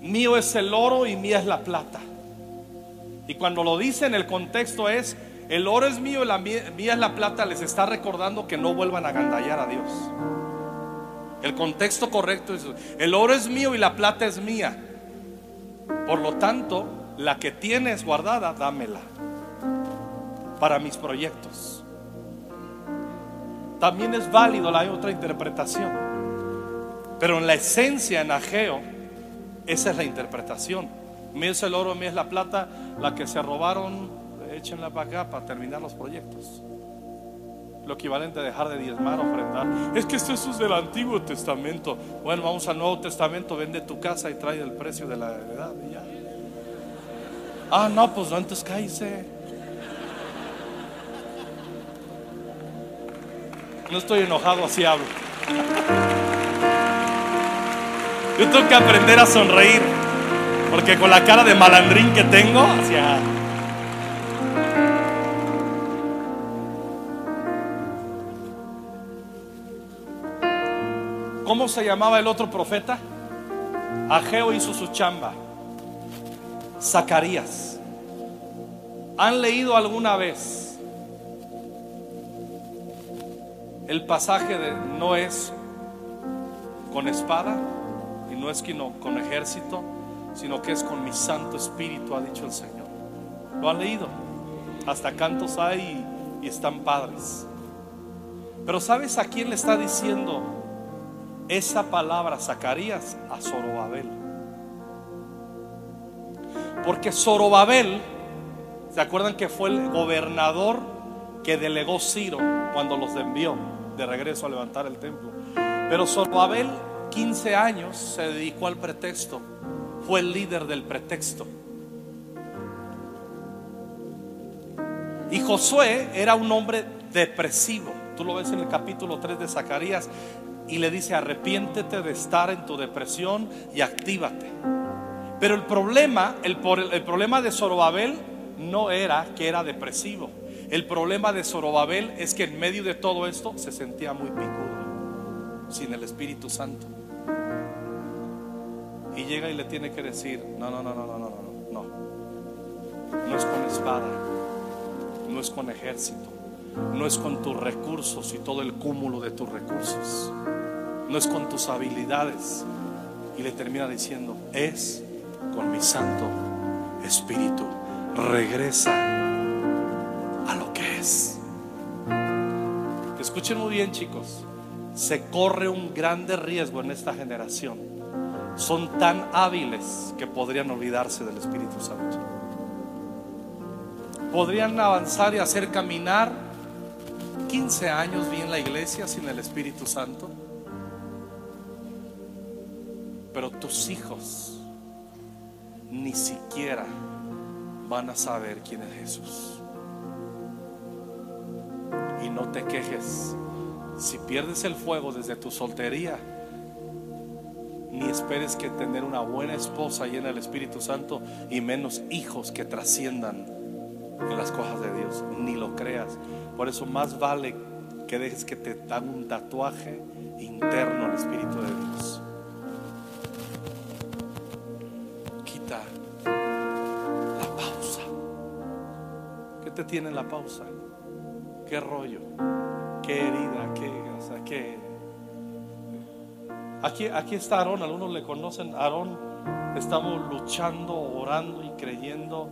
mío es el oro y mía es la plata. Y cuando lo dice en el contexto es, el oro es mío y la mía, es la plata, les está recordando que no vuelvan a gandallar a Dios. El contexto correcto es, el oro es mío y la plata es mía. Por lo tanto, la que tienes guardada, dámela para mis proyectos. También es válido la otra interpretación. Pero en la esencia, en Ageo, esa es la interpretación. Mi es el oro, mi es la plata, la que se robaron, échenla para acá para terminar los proyectos. lo equivalente a dejar de diezmar, ofrendar. Es que esto es del Antiguo Testamento. Bueno, vamos al Nuevo Testamento, vende tu casa y trae el precio de la heredad y ya. Ah, no, pues entonces cállese. No estoy enojado, así hablo. Yo tengo que aprender a sonreír, porque con la cara de malandrín que tengo, hacia ¿Cómo se llamaba el otro profeta? Ageo hizo su chamba. Zacarías. ¿Han leído alguna vez el pasaje no es con espada y no es con ejército, sino que es con mi Santo Espíritu, ha dicho el Señor? ¿Lo han leído? Hasta cantos hay y, y están padres. Pero ¿sabes a quién le está diciendo esa palabra Zacarías a Zorobabel. Porque Zorobabel, ¿se acuerdan que fue el gobernador que delegó Ciro cuando los envió de regreso a levantar el templo? Pero Zorobabel, 15 años, se dedicó al pretexto. Fue el líder del pretexto. Y Josué era un hombre depresivo. Tú lo ves en el capítulo 3 de Zacarías y le dice, arrepiéntete de estar en tu depresión y actívate. Pero el problema, el, el problema de Zorobabel no era que era depresivo. El problema de Zorobabel es que en medio de todo esto se sentía muy picudo, sin el Espíritu Santo. Y llega y le tiene que decir, no, no, no, no, no, no, no, no. No es con espada, no es con ejército, no es con tus recursos y todo el cúmulo de tus recursos no es con tus habilidades. Y le termina diciendo, es con mi Santo Espíritu. Regresa a lo que es. Escuchen muy bien chicos, se corre un grande riesgo en esta generación. Son tan hábiles que podrían olvidarse del Espíritu Santo. Podrían avanzar y hacer caminar 15 años bien la iglesia sin el Espíritu Santo pero tus hijos ni siquiera van a saber quién es Jesús. Y no te quejes si pierdes el fuego desde tu soltería. Ni esperes que tener una buena esposa llena del Espíritu Santo y menos hijos que trasciendan en las cosas de Dios. Ni lo creas. Por eso más vale que dejes que te haga un tatuaje interno al Espíritu de Dios. la pausa. ¿Qué te tiene la pausa? ¿Qué rollo? ¿Qué herida? ¿Qué? ¿qué? Aquí, aquí está Aarón, algunos le conocen. Aarón, estamos luchando, orando y creyendo.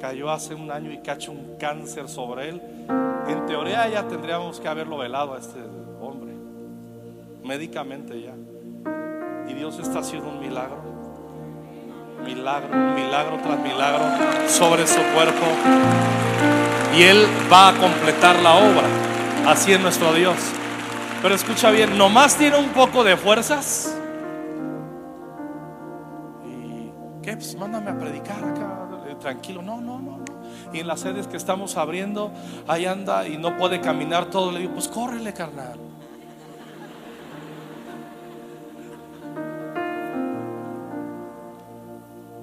Cayó hace un año y cachó un cáncer sobre él. En teoría ya tendríamos que haberlo velado a este hombre, médicamente ya. Y Dios está haciendo un milagro milagro, milagro tras milagro sobre su cuerpo. Y Él va a completar la obra. Así es nuestro Dios. Pero escucha bien, nomás tiene un poco de fuerzas. ¿Y qué? Pues mándame a predicar acá, tranquilo. No, no, no, Y en las sedes que estamos abriendo, ahí anda y no puede caminar todo. Le digo, pues córrele, carnal.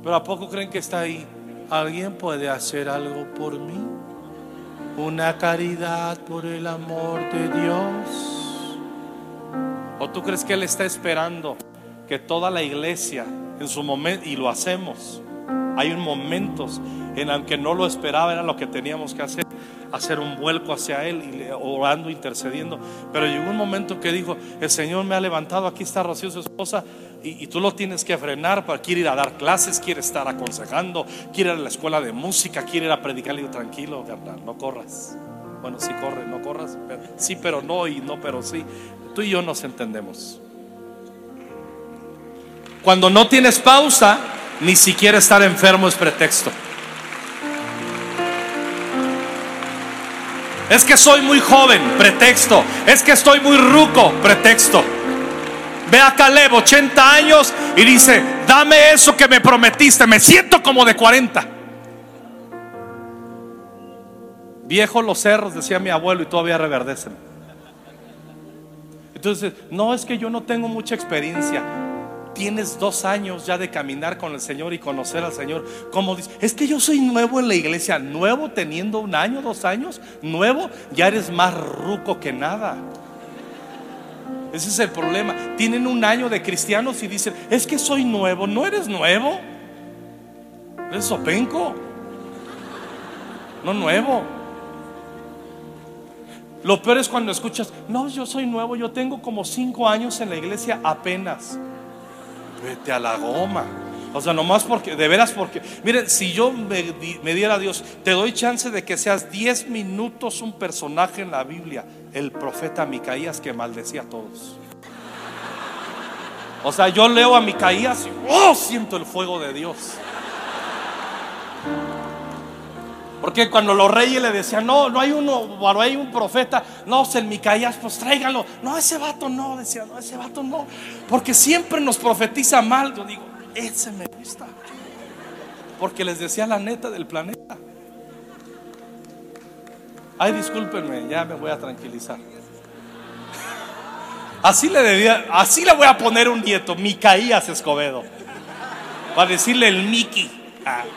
Pero ¿a poco creen que está ahí? ¿Alguien puede hacer algo por mí? Una caridad por el amor de Dios. ¿O tú crees que Él está esperando que toda la iglesia en su momento, y lo hacemos, hay momentos en los que no lo esperaba, era lo que teníamos que hacer, hacer un vuelco hacia Él, y orando, intercediendo. Pero llegó un momento que dijo, el Señor me ha levantado, aquí está Rocío, su esposa, y, tú lo tienes que frenar, para, quiere ir a dar clases, quiere estar aconsejando, quiere ir a la escuela de música, quiere ir a predicar. Le digo, tranquilo, no corras. Bueno, sí corre, no corras. sí, pero no, y no, pero sí. Tú y yo nos entendemos. Cuando no tienes pausa, ni siquiera estar enfermo es pretexto. Es que soy muy joven, pretexto. Es que estoy muy ruco, pretexto. Ve a Caleb, 80 años, y dice, dame eso que me prometiste, me siento como de 40. Viejos los cerros, decía mi abuelo, y todavía reverdecen. Entonces, no es que yo no tengo mucha experiencia. Tienes dos años ya de caminar con el Señor y conocer al Señor. Como dice, es que yo soy nuevo en la iglesia. Nuevo teniendo un año, dos años. Nuevo, ya eres más ruco que nada. Ese es el problema. Tienen un año de cristianos y dicen, es que soy nuevo. No eres nuevo. Eres sopenco. No nuevo. Lo peor es cuando escuchas, no, yo soy nuevo, yo tengo como cinco años en la iglesia apenas. Vete a la goma. O sea, nomás porque, de veras porque, miren, si yo me, me diera a Dios, te doy chance de que seas diez minutos un personaje en la Biblia, el profeta Micaías que maldecía a todos. O sea, yo leo a Micaías y oh, siento el fuego de Dios. Porque cuando los reyes le decían, no, no hay uno, no hay un profeta, no, el Micaías, pues tráiganlo. No, ese vato no, decía, no, ese vato no. Porque siempre nos profetiza mal. Yo digo, ese me gusta. Porque les decía la neta del planeta. Ay, discúlpenme, ya me voy a tranquilizar. <laughs> Así le debía, así le voy a poner un nieto, Micaías Escobedo. Para decirle el Miki. Ah. <laughs>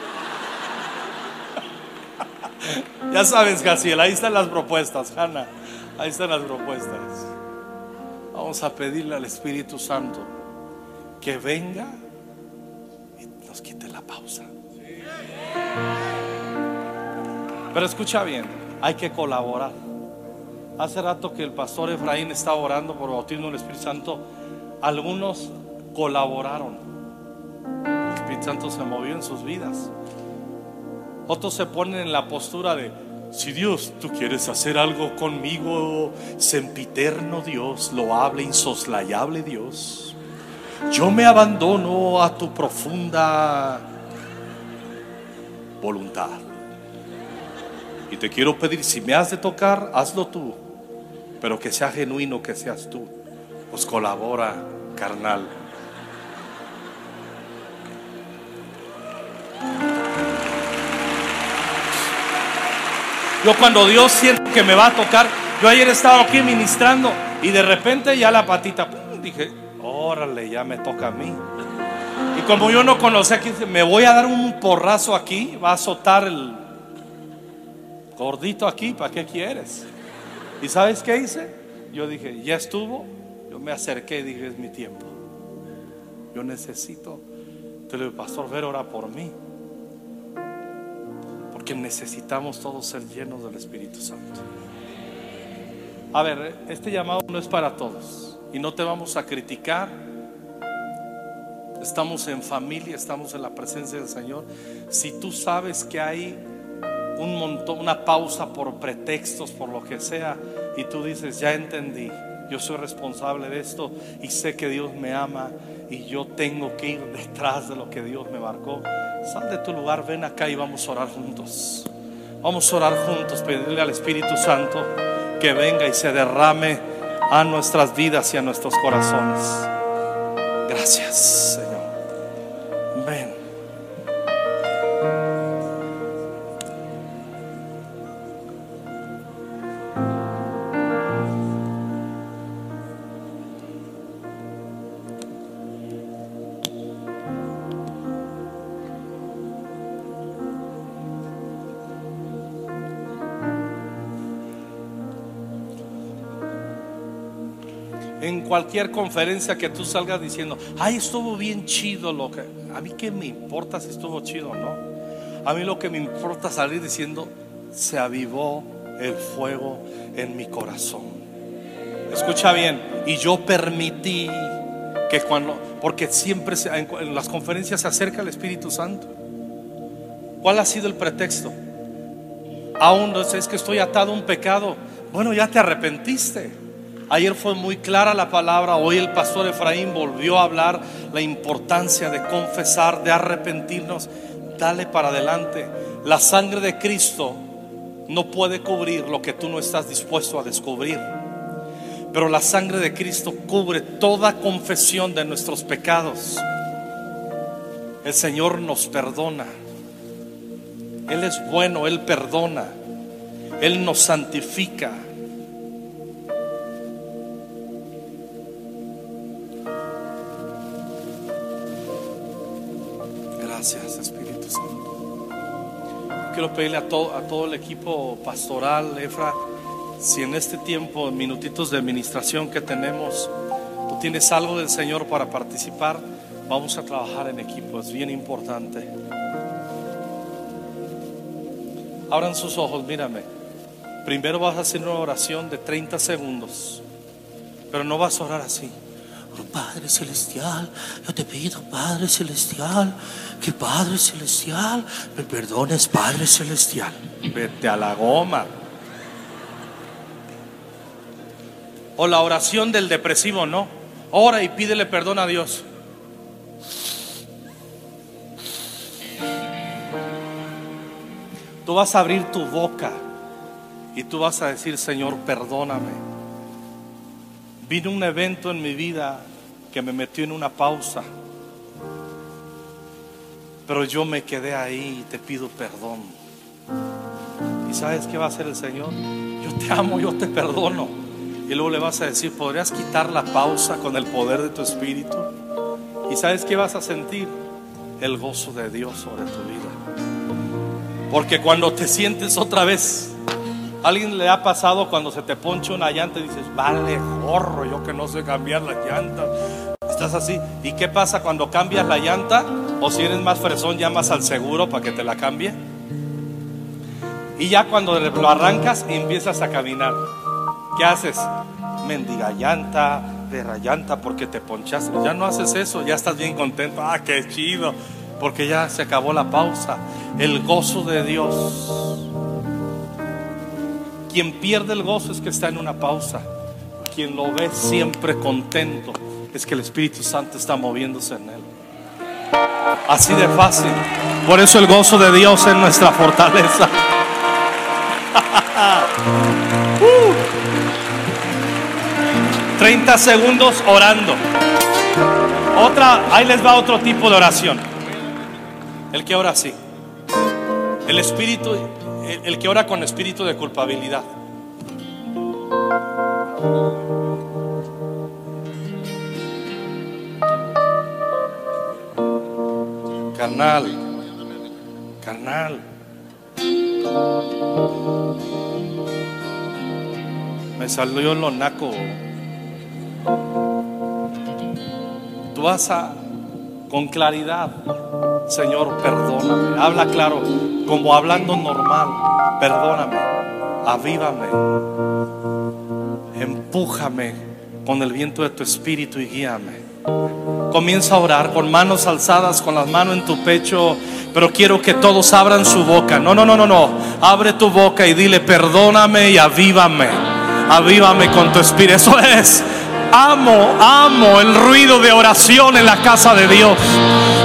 Ya sabes, Gaciel, ahí están las propuestas, Hanna. Ahí están las propuestas. Vamos a pedirle al Espíritu Santo que venga y nos quite la pausa. Pero escucha bien, hay que colaborar. Hace rato que el pastor Efraín estaba orando por bautismo del Espíritu Santo, algunos colaboraron. El Espíritu Santo se movió en sus vidas. Otros se ponen en la postura de, si Dios, tú quieres hacer algo conmigo, sempiterno Dios, loable, insoslayable Dios, yo me abandono a tu profunda voluntad. Y te quiero pedir, si me has de tocar, hazlo tú, pero que sea genuino, que seas tú. Pues colabora, carnal. Yo cuando Dios siente que me va a tocar, yo ayer estaba aquí ministrando y de repente ya la patita, dije, órale, ya me toca a mí. Y como yo no conocía me voy a dar un porrazo aquí, va a azotar el gordito aquí, ¿para qué quieres? ¿Y sabes qué hice? Yo dije, ya estuvo, yo me acerqué y dije, es mi tiempo. Yo necesito, te le pastor, ver, ora por mí que necesitamos todos ser llenos del Espíritu Santo. A ver, este llamado no es para todos y no te vamos a criticar. Estamos en familia, estamos en la presencia del Señor. Si tú sabes que hay un montón, una pausa por pretextos, por lo que sea, y tú dices, ya entendí, yo soy responsable de esto y sé que Dios me ama y yo tengo que ir detrás de lo que Dios me marcó. Sal de tu lugar, ven acá y vamos a orar juntos. Vamos a orar juntos, pedirle al Espíritu Santo que venga y se derrame a nuestras vidas y a nuestros corazones. Gracias, cualquier conferencia que tú salgas diciendo, ay, estuvo bien chido lo que... A mí qué me importa si estuvo chido o no. A mí lo que me importa salir diciendo, se avivó el fuego en mi corazón. Escucha bien, y yo permití que cuando, porque siempre en las conferencias se acerca el Espíritu Santo. ¿Cuál ha sido el pretexto? Aún no es que estoy atado a un pecado. Bueno, ya te arrepentiste. Ayer fue muy clara la palabra, hoy el pastor Efraín volvió a hablar la importancia de confesar, de arrepentirnos. Dale para adelante. La sangre de Cristo no puede cubrir lo que tú no estás dispuesto a descubrir. Pero la sangre de Cristo cubre toda confesión de nuestros pecados. El Señor nos perdona. Él es bueno, Él perdona. Él nos santifica. Quiero pedirle a todo, a todo el equipo pastoral, Efra, si en este tiempo, minutitos de administración que tenemos, tú tienes algo del Señor para participar, vamos a trabajar en equipo, es bien importante. Abran sus ojos, mírame. Primero vas a hacer una oración de 30 segundos, pero no vas a orar así. Padre Celestial, yo te pido, Padre Celestial, que Padre Celestial me perdones, Padre Celestial. Vete a la goma. O la oración del depresivo, no. Ora y pídele perdón a Dios. Tú vas a abrir tu boca y tú vas a decir, Señor, perdóname. Vino un evento en mi vida que me metió en una pausa. Pero yo me quedé ahí y te pido perdón. ¿Y sabes qué va a hacer el Señor? Yo te amo, yo te perdono. Y luego le vas a decir, ¿podrías quitar la pausa con el poder de tu espíritu? ¿Y sabes qué vas a sentir? El gozo de Dios sobre tu vida. Porque cuando te sientes otra vez, alguien le ha pasado cuando se te poncha una llanta y dices, vale, gorro, yo que no sé cambiar la llanta. Estás así. ¿Y qué pasa cuando cambias la llanta? O si eres más fresón, llamas al seguro para que te la cambie. Y ya cuando lo arrancas, empiezas a caminar. ¿Qué haces? Mendiga llanta, perra llanta, porque te ponchaste. Ya no haces eso, ya estás bien contento. Ah, qué chido, porque ya se acabó la pausa. El gozo de Dios. Quien pierde el gozo es que está en una pausa. Quien lo ve siempre contento es que el Espíritu Santo está moviéndose en él. Así de fácil. Por eso el gozo de Dios es nuestra fortaleza. <laughs> Uh. 30 segundos orando. Otra, ahí les va otro tipo de oración. El que ora así. El espíritu, el, que ora con espíritu de culpabilidad. Carnal, carnal. Me salió lo naco. Tú vas a, con claridad, Señor, perdóname. Habla claro, como hablando normal. Perdóname, avívame, empújame con el viento de tu espíritu y guíame. Comienza a orar con manos alzadas, con las manos en tu pecho, pero quiero que todos abran su boca. No, no, no, no, no. Abre tu boca y dile, perdóname y avívame. Avívame con tu espíritu. Eso es. Amo, amo el ruido de oración en la casa de Dios.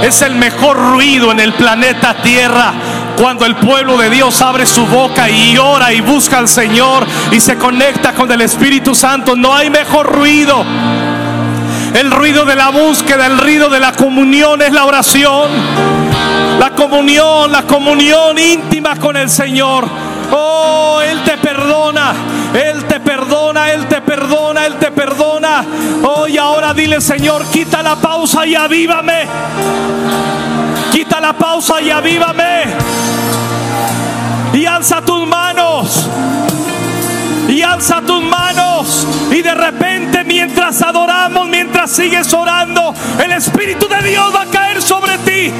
Es el mejor ruido en el planeta Tierra. Cuando el pueblo de Dios abre su boca y ora y busca al Señor y se conecta con el Espíritu Santo, no hay mejor ruido. El ruido de la búsqueda, el ruido de la comunión es la oración. La comunión, la comunión íntima con el Señor. Oh, Él te perdona, Él te perdona, Él te perdona, Él te perdona. Oh, y ahora dile, Señor, quita la pausa y avívame. Quita la pausa y avívame. Y alza tus manos y alza tus manos y de repente mientras adoramos, mientras sigues orando, el Espíritu de Dios va a caer sobre ti.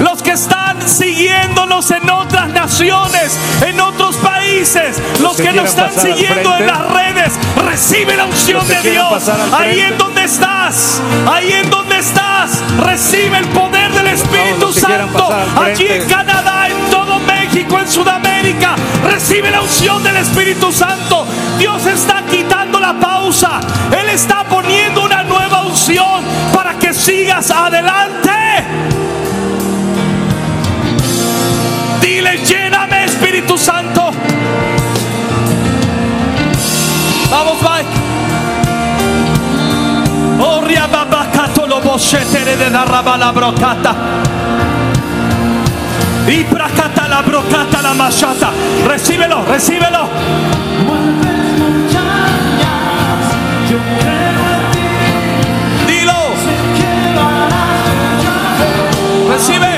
Los que están siguiéndonos en otras naciones, en otros países, los que nos están siguiendo en las redes, recibe la unción de Dios. Ahí en donde estás, ahí en donde estás, recibe el poder Espíritu Santo allí en Canadá, en todo México, en Sudamérica. Recibe la unción del Espíritu Santo. Dios está quitando la pausa. Él está poniendo una nueva unción para que sigas adelante. Dile, lléname Espíritu Santo. Vamos, Mike. Oh, shetere de la rabala brocata. Y bracata la brocata la machata. Recíbelo, recíbelo. Dilo. Recibe.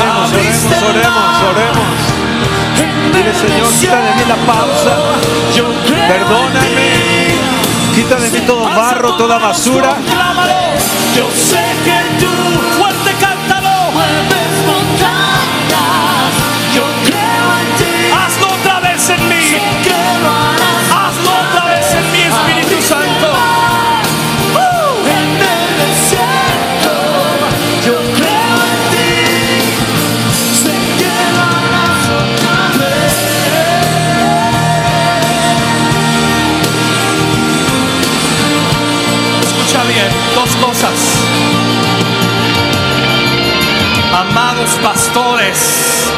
Oremos, oremos, oremos, oremos. Dile, Señor, quita de mí la pausa. Perdóname. Quita de mí todo barro, toda basura. Yo sé que tú Fuerte, cántalo. Yo creo en ti. Hazlo otra vez en mí. Amados pastores,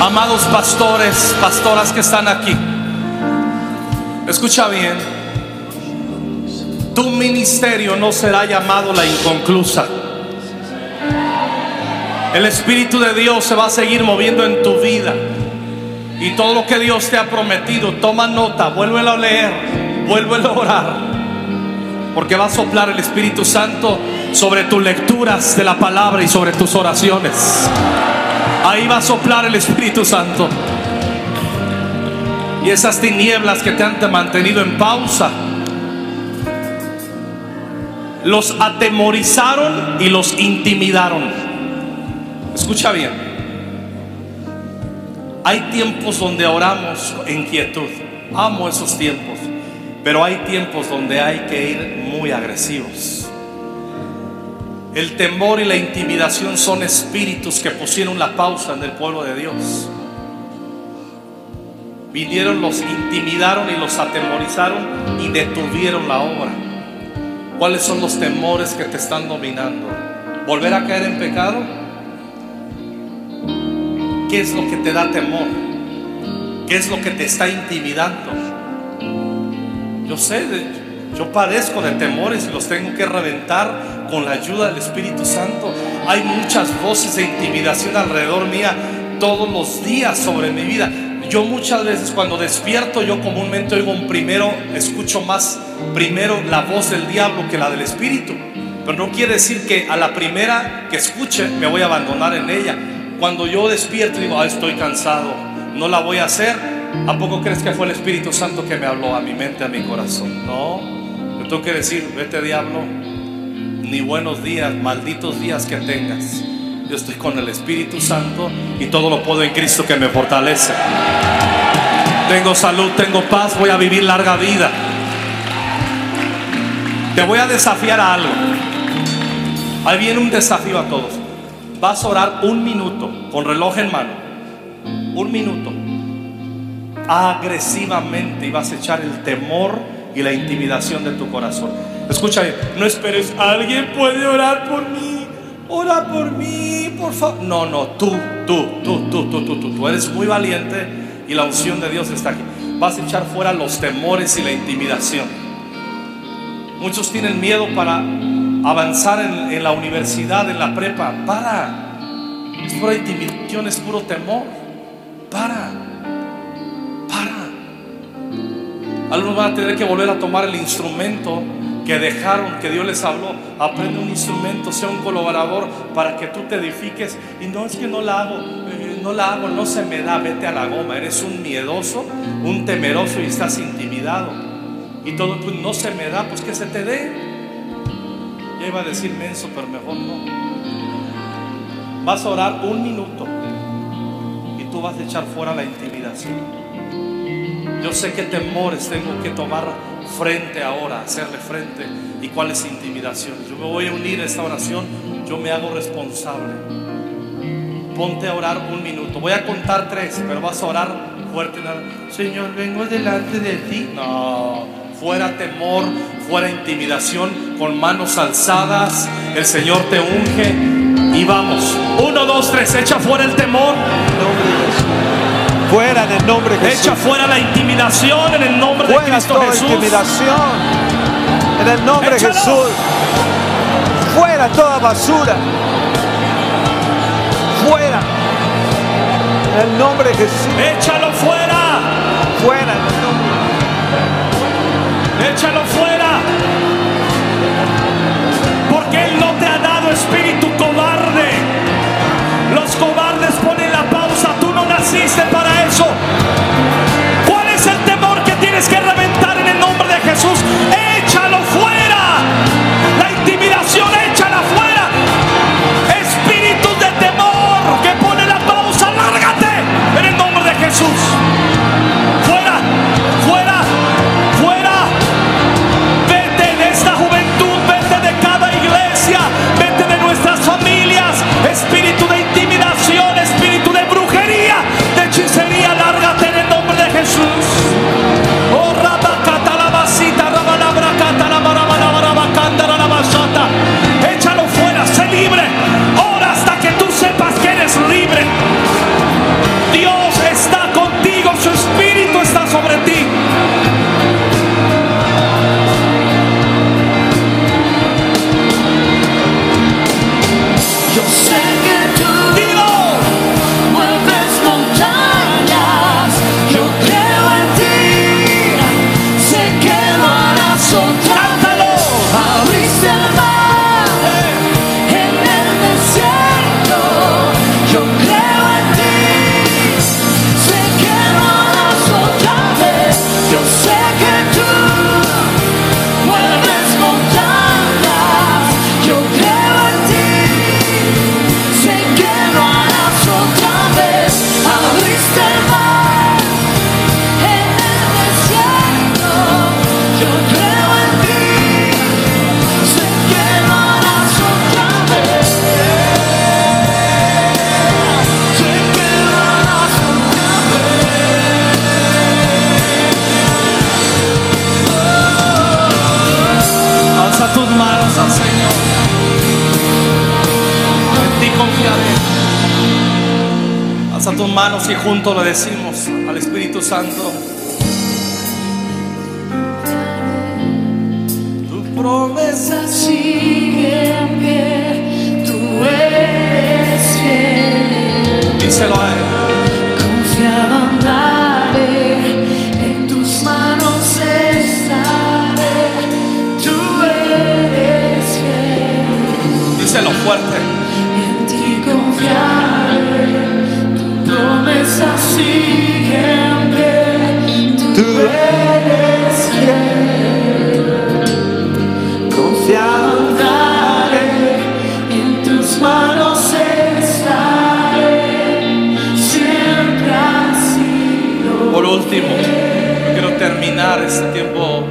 amados pastores, pastoras que están aquí. Escucha bien. Tu ministerio no será llamado la inconclusa. El Espíritu de Dios se va a seguir moviendo en tu vida. Y todo lo que Dios te ha prometido, toma nota, vuélvelo a leer, vuélvelo a orar. Porque va a soplar el Espíritu Santo sobre tus lecturas de la palabra y sobre tus oraciones. Ahí va a soplar el Espíritu Santo. Y esas tinieblas que te han mantenido en pausa, los atemorizaron y los intimidaron. Escucha bien. Hay tiempos donde oramos en quietud. Amo esos tiempos. Pero hay tiempos donde hay que ir muy agresivos. El temor y la intimidación son espíritus que pusieron la pausa en el pueblo de Dios. Vinieron, los intimidaron y los atemorizaron y detuvieron la obra. ¿Cuáles son los temores que te están dominando? ¿Volver a caer en pecado? ¿Qué es lo que te da temor? ¿Qué es lo que te está intimidando? Yo sé, yo padezco de temores y los tengo que reventar con la ayuda del Espíritu Santo. Hay muchas voces de intimidación alrededor mía todos los días sobre mi vida. Yo muchas veces cuando despierto, yo comúnmente oigo un primero, escucho más primero la voz del diablo que la del Espíritu. Pero no quiere decir que a la primera que escuche me voy a abandonar en ella. Cuando yo despierto digo, ah, estoy cansado, no la voy a hacer. ¿A poco crees que fue el Espíritu Santo que me habló a mi mente, a mi corazón? No, yo tengo que decir, vete diablo, ni buenos días, malditos días que tengas. Yo estoy con el Espíritu Santo y todo lo puedo en Cristo que me fortalece. Tengo salud, tengo paz, voy a vivir larga vida. Te voy a desafiar a algo. Ahí viene un desafío a todos. Vas a orar un minuto con reloj en mano. Un minuto. Agresivamente y vas a echar el temor y la intimidación de tu corazón. Escucha no esperes, alguien puede orar por mí. Ora por mí, por favor. No, no, tú, tú, tú, tú, tú, tú, tú. Tú eres muy valiente y la unción de Dios está aquí. Vas a echar fuera los temores y la intimidación. Muchos tienen miedo para avanzar en, en la universidad, en la prepa. Para. Es pura intimidación, es puro temor. Para. Para. Algunos van a tener que volver a tomar el instrumento que dejaron, que Dios les habló. Aprende un instrumento, sea un colaborador para que tú te edifiques. Y no es que no la hago, eh, no la hago, no se me da, vete a la goma. Eres un miedoso, un temeroso y estás intimidado. Y todo, pues no se me da, pues que se te dé. Ya iba a decir menso, pero mejor no. Vas a orar un minuto y tú vas a echar fuera la intimidación. Yo sé qué temores tengo que tomar frente ahora, hacerle frente y cuáles intimidaciones. Yo me voy a unir a esta oración, yo me hago responsable. Ponte a orar un minuto. Voy a contar tres, pero vas a orar fuerte. Señor, vengo delante de ti. No, fuera temor, fuera intimidación, con manos alzadas. El Señor te unge y vamos. Uno, dos, tres. Echa fuera el temor. Fuera en el nombre de Jesús. Echa fuera la intimidación en el nombre de Fuera Cristo toda Jesús. intimidación. En el nombre de Échalo. Jesús. Fuera toda basura. Fuera. En el nombre de Jesús. Échalo fuera. Fuera en el nombre. Juntos le decimos al Espíritu Santo. Tu promesa. Sigue en pie, tú eres fiel. díselo a Él. Confiado andaré, en tus manos estaré. Tú eres fiel, Díselo fuerte. en ti confiaré. Este tiempo,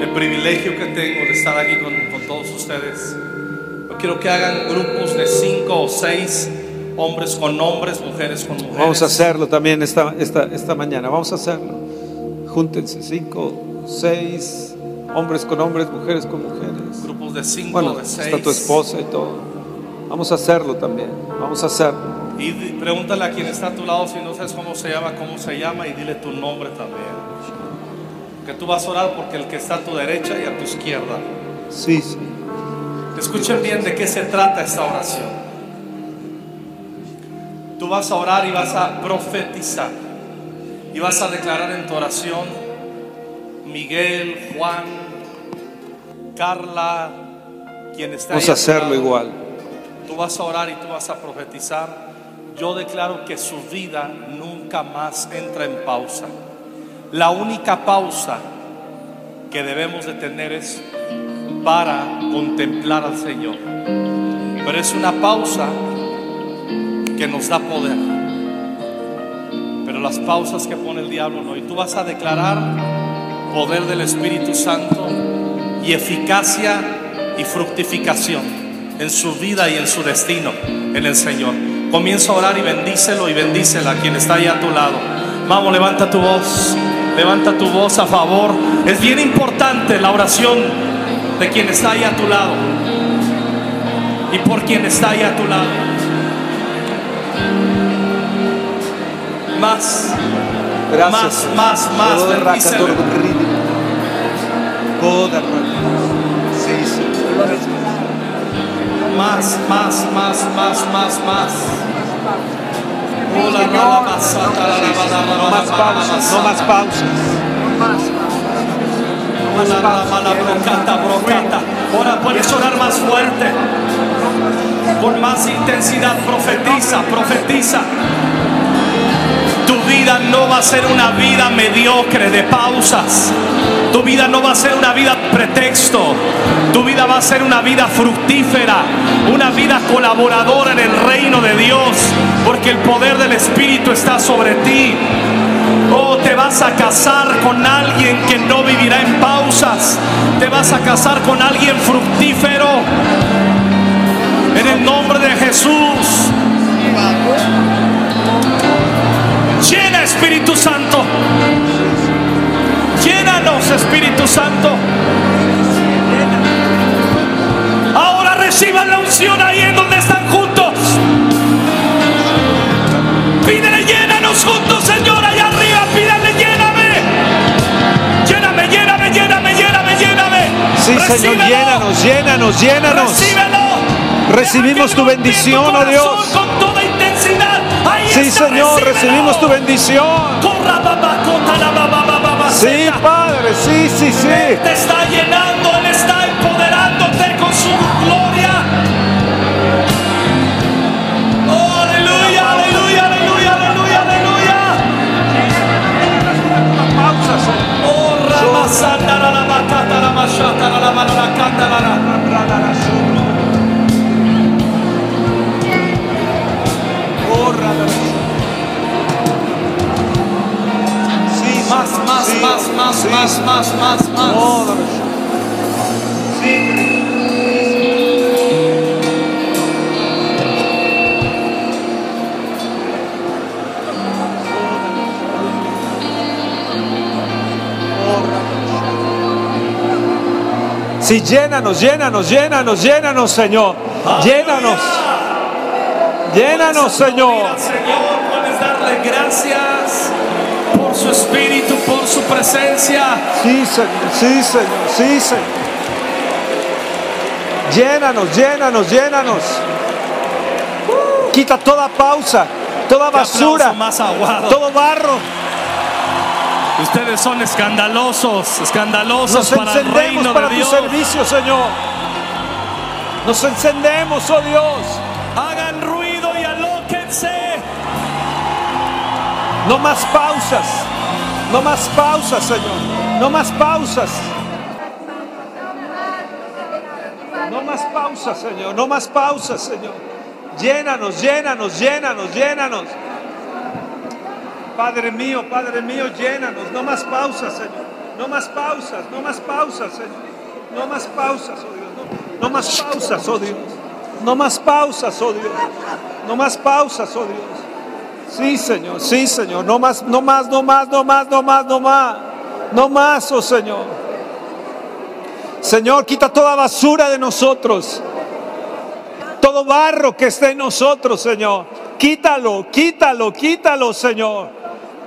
el privilegio que tengo de estar aquí con, con todos ustedes. Yo quiero que hagan grupos de cinco o seis hombres con hombres, mujeres con mujeres. Vamos a hacerlo también esta, esta, esta mañana. Vamos a hacerlo. Júntense cinco, seis, hombres con hombres, mujeres con mujeres. Grupos de cinco, Bueno, de seis. está tu esposa y todo. Vamos a hacerlo también. Vamos a hacerlo. Y pregúntale a quien está a tu lado si no sabes cómo se llama, cómo se llama y dile tu nombre también. Que tú vas a orar porque el que está a tu derecha y a tu izquierda. Sí, sí. Escuchen bien de qué se trata esta oración. Tú vas a orar y vas a profetizar. Y vas a declarar en tu oración, Miguel, Juan, Carla, quien está Vamos a hacerlo lado. igual. Tú vas a orar y tú vas a profetizar. Yo declaro que su vida nunca más entra en pausa. La única pausa que debemos de tener es para contemplar al Señor. Pero es una pausa que nos da poder. Pero las pausas que pone el diablo no. Y tú vas a declarar poder del Espíritu Santo y eficacia y fructificación en su vida y en su destino en el Señor. Comienza a orar y bendícelo y bendícela a quien está ahí a tu lado. Vamos, levanta tu voz. Levanta tu voz a favor. Es bien importante la oración de quien está ahí a tu lado. Y por quien está ahí a tu lado. Más. Gracias. Más, más, más. Bendícele. Más, más, más, más, más, más. No más pausas, no más pausas. Ahora puedes orar más fuerte. Con más intensidad. Profetiza, profetiza. Tu vida no va a ser una vida mediocre de pausas. Tu vida no va a ser una vida pretexto. Tu vida va a ser una vida fructífera. Una vida colaboradora en el reino de Dios. Porque el poder del Espíritu está sobre ti. Oh, te vas a casar con alguien que no vivirá en pausas. Te vas a casar con alguien fructífero. En el nombre de Jesús. Espíritu Santo. Llénanos Espíritu Santo. Ahora reciban la unción ahí en donde están juntos. Pídele, llénanos juntos, Señor, allá arriba. Pídele, lléname. Lléname, lléname, lléname, lléname, lléname. Sí, Señor, llénanos, llénanos, llénanos. Recíbelo. Recibimos tu bendición, oh Dios. Sí, Señor, recibimos tu bendición. Sí. Padre, sí, sí, sí. te está llenando, Él está empoderándote con su gloria. Oh, aleluya, aleluya, aleluya, aleluya, aleluya. Pausa, Señor. Oh, la, la, bacata, la, machata, la, la, la, Más, más, más, más, más, más, más. Sí. Llénanos, llénanos, llénanos, llénanos, Señor. Llénanos, llénanos, Señor. Señor, puedes darle gracias por su espíritu, presencia. Sí, Señor, sí, Señor, sí, Señor. Llénanos, llénanos, llénanos. Quita toda pausa, toda basura, más aguado. todo barro. Ustedes son escandalosos, escandalosos Nos para el reino para de tu Dios. servicio, Señor. Nos encendemos, oh Dios. Hagan ruido y alóquense. No más pausas, no más pausas, Señor. No más pausas. No más pausas, Señor. No más pausas, Señor. Llénanos, llénanos, llénanos, llénanos. Padre mío, Padre mío, llénanos. No más pausas, Señor. No más pausas, no más pausas, Señor. No más pausas, oh Dios. No, no más pausas, oh Dios. No más pausas, oh Dios. No más pausas, oh Dios. Sí, Señor, sí, Señor. No más, no más, no más, no más, no más, no más. No más, oh Señor. Señor, quita toda basura de nosotros. Todo barro que esté en nosotros, Señor. Quítalo, quítalo, quítalo, Señor.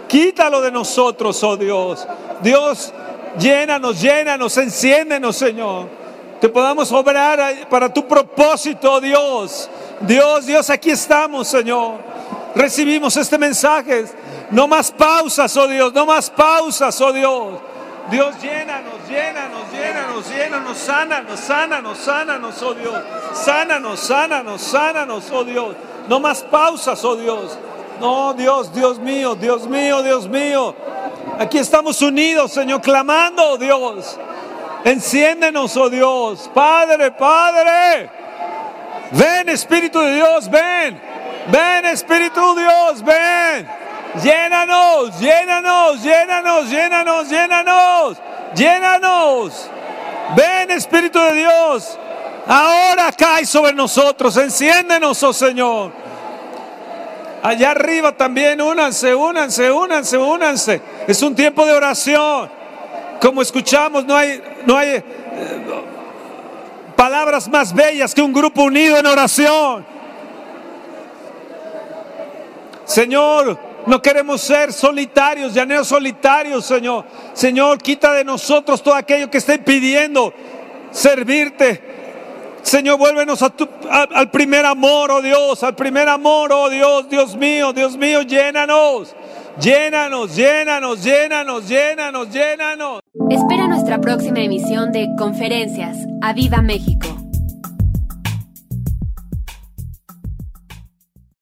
Quítalo de nosotros, oh Dios. Dios, llénanos, llénanos, enciéndenos, Señor. Que podamos obrar para tu propósito, oh Dios. Dios, Dios, aquí estamos, Señor. Recibimos este mensaje. No más pausas, oh Dios, no más pausas, oh Dios. Dios, llénanos, llénanos, llénanos, llénanos, sánanos, sánanos, sánanos, oh Dios. Sánanos, sánanos, sánanos, oh Dios. No más pausas, oh Dios. No, Dios, Dios mío, Dios mío, Dios mío. Aquí estamos unidos, Señor, clamando, oh Dios. Enciéndenos, oh Dios. Padre, Padre. Ven, Espíritu de Dios, ven. Ven, Espíritu Dios, ven. Llénanos, llénanos, llénanos, llénanos, llénanos, llénanos. Ven, Espíritu de Dios. Ahora cae sobre nosotros. Enciéndenos, oh Señor. Allá arriba también, únanse, únanse, únanse, únanse. Es un tiempo de oración. Como escuchamos, no hay, no hay eh, palabras más bellas que un grupo unido en oración. Señor, no queremos ser solitarios, llaneros solitarios, Señor. Señor, quita de nosotros todo aquello que esté impidiendo servirte. Señor, vuélvenos al primer amor, oh Dios, al primer amor, oh Dios, Dios mío, Dios mío, llénanos, llénanos, llénanos, llénanos, llénanos, llénanos. Espera nuestra próxima emisión de Conferencias. ¡A Viva México!